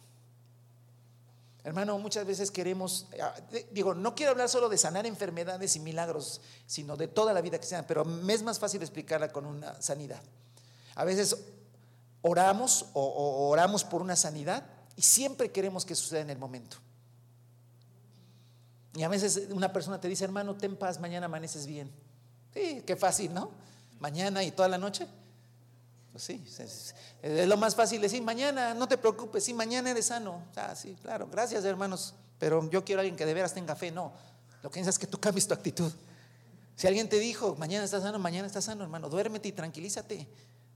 Hermano, muchas veces queremos, ah, digo, no quiero hablar solo de sanar enfermedades y milagros, sino de toda la vida sea, pero es más fácil explicarla con una sanidad. A veces oramos o oramos por una sanidad y siempre queremos que suceda en el momento. Y a veces una persona te dice, hermano, ten paz, mañana amaneces bien. Sí, qué fácil, ¿no? Mañana y toda la noche. Pues sí, es, lo más fácil decir, mañana, no te preocupes, sí, mañana eres sano. Ah, sí, claro, gracias hermanos, pero yo quiero a alguien que de veras tenga fe. No, lo que es que tú cambies tu actitud. Si alguien te dijo, mañana estás sano, mañana estás sano, hermano, duérmete y tranquilízate.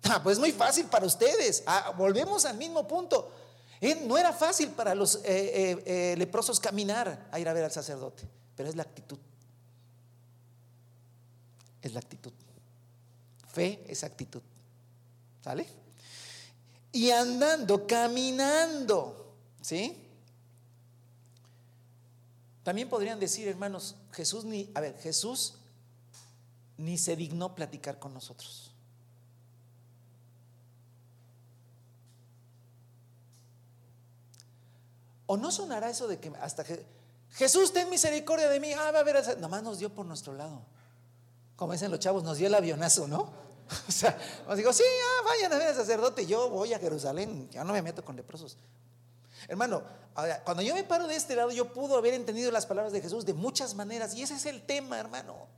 Ah, pues muy fácil para ustedes. Ah, volvemos al mismo punto. Eh, no era fácil para los eh, eh, leprosos caminar a ir a ver al sacerdote, pero es la actitud. Es la actitud. Fe es actitud. ¿Sale? Y andando, caminando, ¿sí? También podrían decir, hermanos, Jesús ni, a ver, Jesús ni se dignó platicar con nosotros. ¿O no sonará eso de que hasta Jesús ten misericordia de mí? Ah, va a ver, nomás nos dio por nuestro lado. Como dicen los chavos, nos dio el avionazo, ¿no? [laughs] O sea, digo, sí, ah, vayan a ver sacerdote, yo voy a Jerusalén, ya no me meto con leprosos. Hermano, cuando yo me paro de este lado, yo pudo haber entendido las palabras de Jesús de muchas maneras, y ese es el tema, hermano.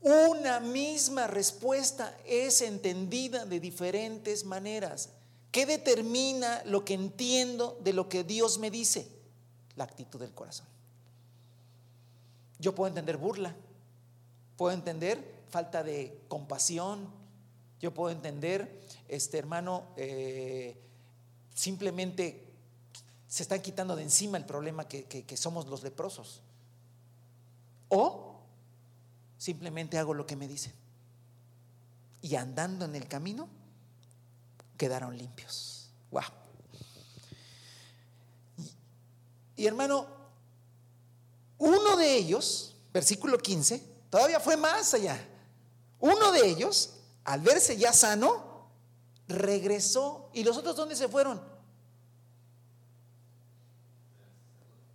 Una misma respuesta es entendida de diferentes maneras. ¿Qué determina lo que entiendo de lo que Dios me dice? La actitud del corazón. Yo puedo entender burla, puedo entender falta de compasión, yo puedo entender, este hermano, eh, simplemente se están quitando de encima el problema que, somos los leprosos. O simplemente hago lo que me dicen. Y andando en el camino, quedaron limpios. Wow. Y, hermano, uno de ellos, versículo 15, todavía fue más allá. Uno de ellos, al verse ya sano, regresó. ¿Y los otros dónde se fueron?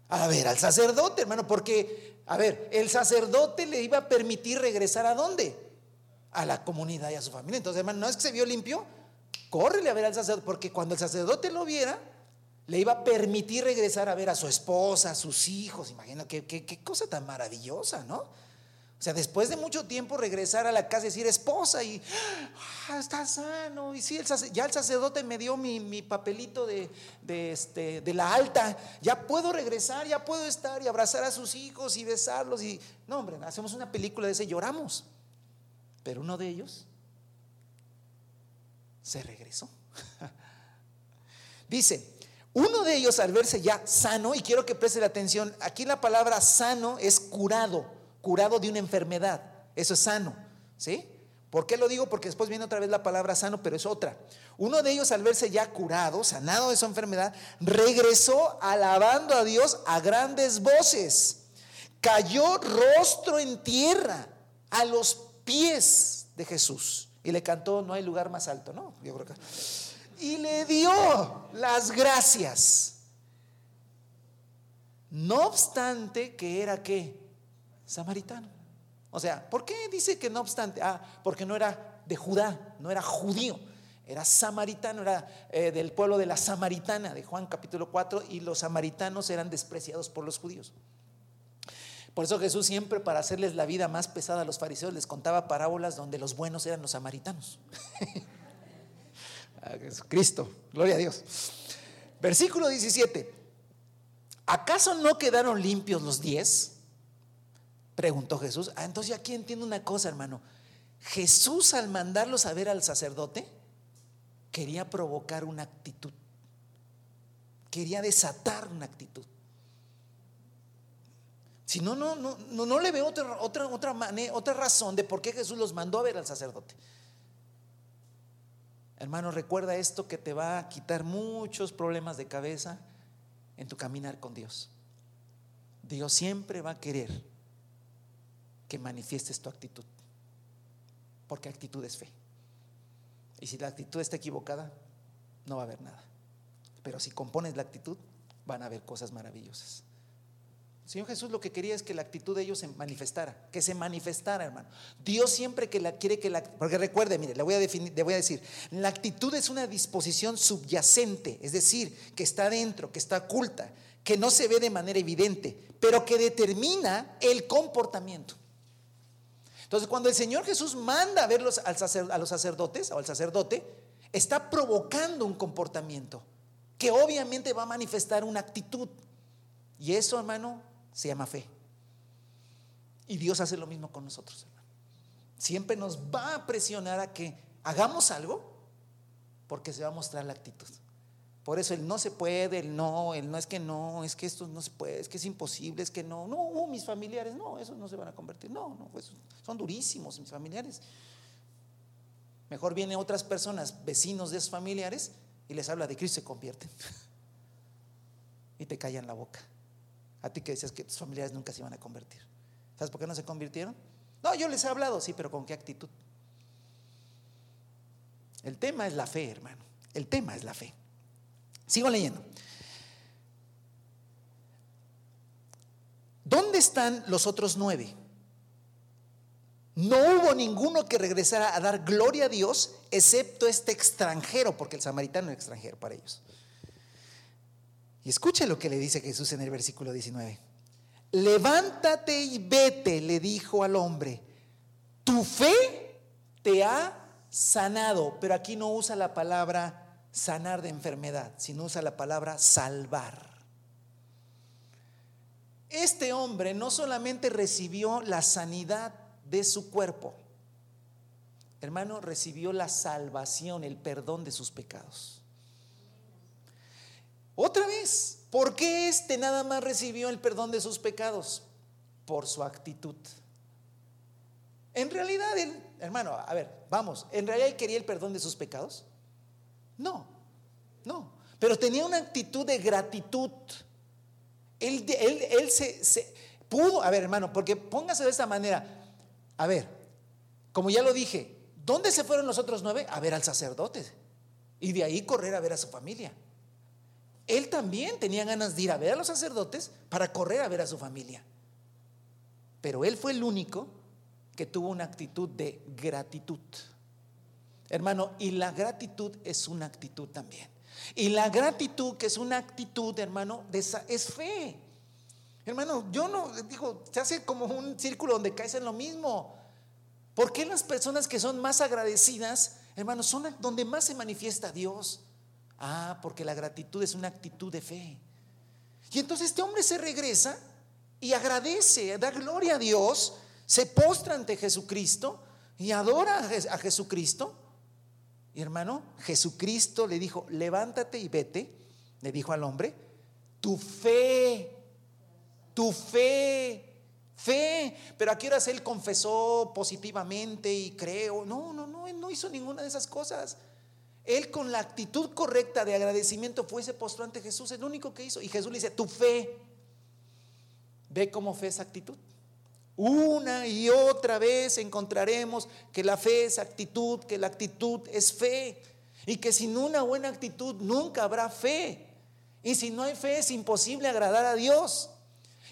A ver, al sacerdote, hermano, porque, a ver, el sacerdote le iba a permitir regresar a dónde? A la comunidad y a su familia. Entonces, hermano, no es que se vio limpio, córrele a ver al sacerdote, porque cuando el sacerdote lo viera, le iba a permitir regresar a ver a su esposa, a sus hijos. Imagina qué, qué, cosa tan maravillosa, ¿no? O sea, después de mucho tiempo regresar a la casa y decir esposa y ah, está sano. Y sí, el ya el sacerdote me dio mi, papelito de, de, este, de la alta. Ya puedo regresar, ya puedo estar y abrazar a sus hijos y besarlos. Y no, hombre, hacemos una película de ese, lloramos. Pero uno de ellos se regresó. [laughs] Dice, uno de ellos al verse ya sano, y quiero que preste la atención, aquí la palabra sano es curado, curado de una enfermedad, eso es sano, ¿sí? ¿Por qué lo digo? Porque después viene otra vez la palabra sano, pero es otra. Uno de ellos al verse ya curado, sanado de su enfermedad, regresó alabando a Dios a grandes voces. Cayó rostro en tierra a los pies de Jesús y le cantó, no hay lugar más alto, ¿no? Yo creo que... Y le dio las gracias. No obstante que era qué? Samaritano. O sea, ¿por qué dice que no obstante? Ah, porque no era de Judá, no era judío, era samaritano, era eh, del pueblo de la Samaritana, de Juan capítulo 4, y los samaritanos eran despreciados por los judíos. Por eso Jesús siempre para hacerles la vida más pesada a los fariseos les contaba parábolas donde los buenos eran los samaritanos. [laughs] Cristo, gloria a Dios. Versículo 17. ¿Acaso no quedaron limpios los diez? Preguntó Jesús. Ah, entonces aquí entiendo una cosa, hermano. Jesús al mandarlos a ver al sacerdote quería provocar una actitud. Quería desatar una actitud. Si no, no, no, no, le veo otra, otra, otra, manera, otra razón de por qué Jesús los mandó a ver al sacerdote. Hermano, recuerda esto que te va a quitar muchos problemas de cabeza en tu caminar con Dios. Dios siempre va a querer que manifiestes tu actitud. porque actitud es fe. Y si la actitud está equivocada, no va a haber nada. Pero si compones la actitud, van a haber cosas maravillosas. Señor Jesús lo que quería es que la actitud de ellos se manifestara, que se manifestara, hermano. Dios siempre que la quiere que la porque recuerde, mire, le voy a definir, le voy a decir, la actitud es una disposición subyacente, es decir, que está dentro, que está oculta, que no se ve de manera evidente, pero que determina el comportamiento. Entonces, cuando el Señor Jesús manda a ver a los sacerdotes o al sacerdote, está provocando un comportamiento que obviamente va a manifestar una actitud. Y eso, hermano, se llama fe. Y Dios hace lo mismo con nosotros, hermano. Siempre nos va a presionar a que hagamos algo porque se va a mostrar la actitud. Por eso el no se puede, el no, el no es que no, es que esto no se puede, es que es imposible, es que no, no, mis familiares, no, esos no se van a convertir, no, no, pues, son durísimos mis familiares. Mejor vienen otras personas, vecinos de esos familiares, y les habla de Cristo y se convierten. [laughs] y te callan la boca. A ti que decías que tus familiares nunca se iban a convertir. ¿Sabes por qué no se convirtieron? No, yo les he hablado, sí, pero ¿con qué actitud? El tema es la fe, hermano. El tema es la fe. Sigo leyendo. ¿Dónde están los otros nueve? No hubo ninguno que regresara a dar gloria a Dios, excepto este extranjero, porque el samaritano es extranjero para ellos. Y escuche lo que le dice Jesús en el versículo 19. Levántate y vete, le dijo al hombre, tu fe te ha sanado, pero aquí no usa la palabra sanar de enfermedad, sino usa la palabra salvar. Este hombre no solamente recibió la sanidad de su cuerpo, hermano, recibió la salvación, el perdón de sus pecados. Otra vez, ¿por qué este nada más recibió el perdón de sus pecados? Por su actitud. En realidad, hermano, a ver, vamos, ¿en realidad él quería el perdón de sus pecados? No, no, pero tenía una actitud de gratitud. Él, él, se, se, pudo, a ver, hermano, porque póngase de esta manera, a ver, como ya lo dije, ¿dónde se fueron los otros nueve? A ver al sacerdote y de ahí correr a ver a su familia él también tenía ganas de ir a ver a los sacerdotes para correr a ver a su familia. Pero él fue el único que tuvo una actitud de gratitud. Hermano, y la gratitud es una actitud también. Y la gratitud, que es una actitud, hermano, es fe. Hermano, yo no, digo, se hace como un círculo donde caes en lo mismo. ¿Por qué las personas que son más agradecidas, hermano, son donde más se manifiesta Dios? Ah, porque la gratitud es una actitud de fe. Y entonces este hombre se regresa y agradece, da gloria a Dios, se postra ante Jesucristo y adora a Jesucristo. Y hermano, Jesucristo le dijo, levántate y vete, le dijo al hombre, tu fe, tu fe, fe. Pero aquí horas él confesó positivamente y creo. No, no, no, él no hizo ninguna de esas cosas. Él con la actitud correcta de agradecimiento fue ese postró ante Jesús, el único que hizo. Y Jesús le dice, tu fe, ve cómo fe esa actitud. Una y otra vez encontraremos que la fe es actitud, que la actitud es fe. Y que sin una buena actitud nunca habrá fe. Y si no hay fe es imposible agradar a Dios.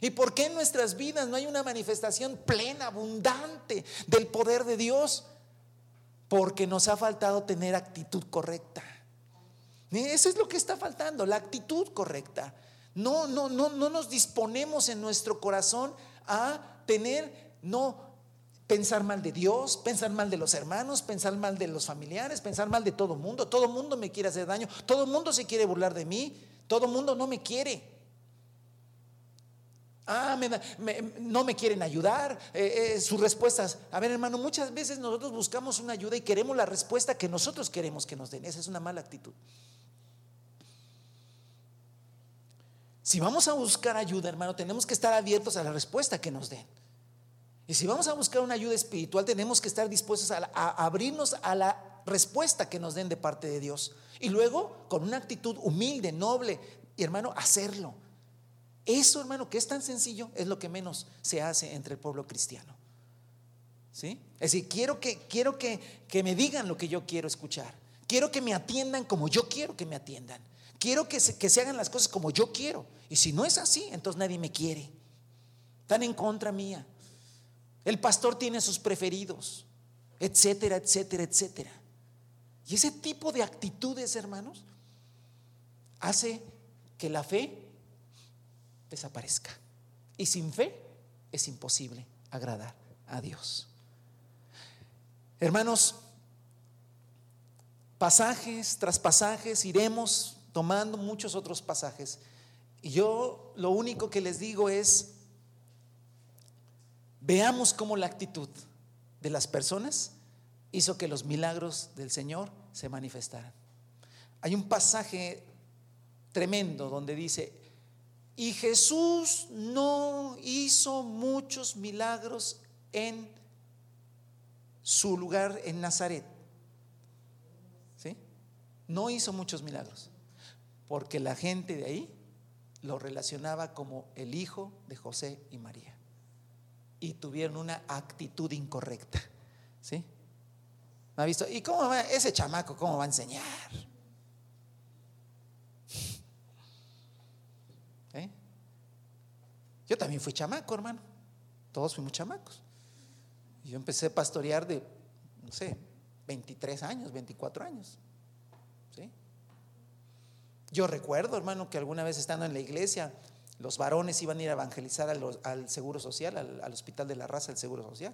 ¿Y por qué en nuestras vidas no hay una manifestación plena, abundante del poder de Dios? porque nos ha faltado tener actitud correcta. Eso es lo que está faltando, la actitud correcta. No, no, no, no nos disponemos en nuestro corazón a tener, no pensar mal de Dios, pensar mal de los hermanos, pensar mal de los familiares, pensar mal de todo mundo. Todo mundo me quiere hacer daño, todo mundo se quiere burlar de mí, todo mundo no me quiere. Ah, no me quieren ayudar. Eh, eh, sus respuestas. A ver, hermano, muchas veces nosotros buscamos una ayuda y queremos la respuesta que nosotros queremos que nos den. Esa es una mala actitud. Si vamos a buscar ayuda, hermano, tenemos que estar abiertos a la respuesta que nos den. Y si vamos a buscar una ayuda espiritual, tenemos que estar dispuestos a, abrirnos a la respuesta que nos den de parte de Dios. Y luego, con una actitud humilde, noble, y hermano, hacerlo eso, hermano, que es tan sencillo, es lo que menos se hace entre el pueblo cristiano. ¿Sí? Es decir, quiero que, quiero que, que me digan lo que yo quiero escuchar. Quiero que me atiendan como yo quiero que me atiendan. Quiero que se, que se hagan las cosas como yo quiero. Y si no es así, entonces nadie me quiere. Están en contra mía. El pastor tiene sus preferidos, etcétera, etcétera, etcétera. Y ese tipo de actitudes, hermanos, hace que la fe desaparezca. Y sin fe es imposible agradar a Dios. Hermanos, pasajes tras pasajes iremos tomando muchos otros pasajes. Y yo lo único que les digo es, veamos cómo la actitud de las personas hizo que los milagros del Señor se manifestaran. Hay un pasaje tremendo donde dice, y Jesús no hizo muchos milagros en su lugar en Nazaret. ¿Sí? No hizo muchos milagros, porque la gente de ahí lo relacionaba como el hijo de José y María. Y tuvieron una actitud incorrecta. ¿Sí? ¿No ha visto? ¿Y cómo va ese chamaco cómo va a enseñar? [laughs] ¿Eh? Yo también fui chamaco, hermano. Todos fuimos chamacos. Yo empecé a pastorear de, no sé, 23 años, 24 años. Yo recuerdo, hermano, que alguna vez estando en la iglesia, los varones iban a ir a evangelizar al, Seguro Social, al, Hospital de la Raza del Seguro Social.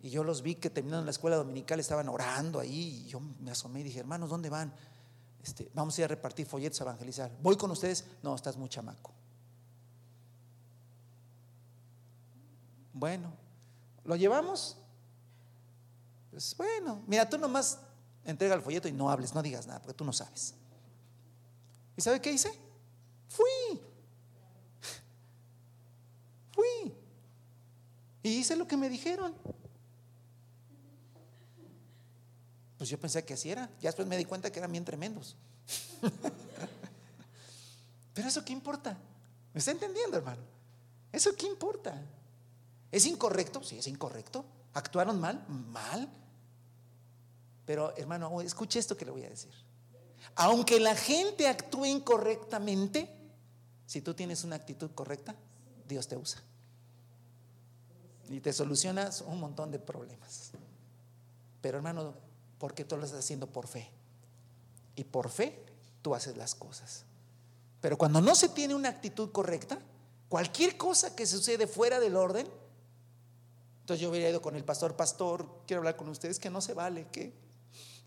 Y yo los vi que terminando la escuela dominical estaban orando ahí. Y yo me asomé y dije, hermanos, ¿dónde van? Este, vamos a ir a repartir folletos a evangelizar. ¿Voy con ustedes? No, estás muy chamaco. Bueno, ¿lo llevamos? Pues bueno, mira, tú nomás entrega el folleto y no hables, no digas nada, porque tú no sabes. ¿Y sabe qué hice? Fui. Fui. Y hice lo que me dijeron. Pues yo pensé que así era. Ya después me di cuenta que eran bien tremendos. [laughs] Pero eso qué importa. ¿Me está entendiendo, hermano? ¿Eso qué importa? ¿Es incorrecto? Sí, es incorrecto. ¿Actuaron mal? Mal. Pero hermano, escuche esto que le voy a decir. Aunque la gente actúe incorrectamente, si tú tienes una actitud correcta, Dios te usa. Y te solucionas un montón de problemas. Pero hermano, porque tú lo estás haciendo por fe. Y por fe tú haces las cosas. Pero cuando no se tiene una actitud correcta, cualquier cosa que sucede fuera del orden, entonces yo hubiera ido con el pastor, pastor, quiero hablar con ustedes, que no se vale, que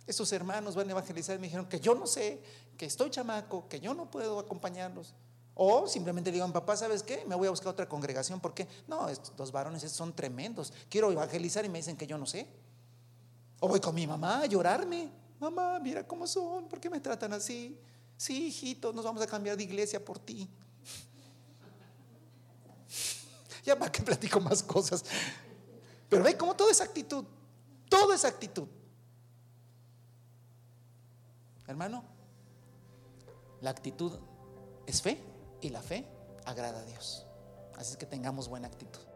esos hermanos van a evangelizar y me dijeron que yo no sé, que estoy chamaco, que yo no puedo acompañarlos. O simplemente digan, papá, ¿sabes qué? Me voy a buscar otra congregación porque no, estos dos varones son tremendos. Quiero evangelizar y me dicen que yo no sé. O voy con mi mamá a llorarme. Mamá, mira cómo son, ¿por qué me tratan así? Sí, hijito, nos vamos a cambiar de iglesia por ti. [laughs] Ya para que platico más cosas. Pero ve cómo toda esa actitud, toda esa actitud. Hermano, la actitud es fe y la fe agrada a Dios. Así es que tengamos buena actitud.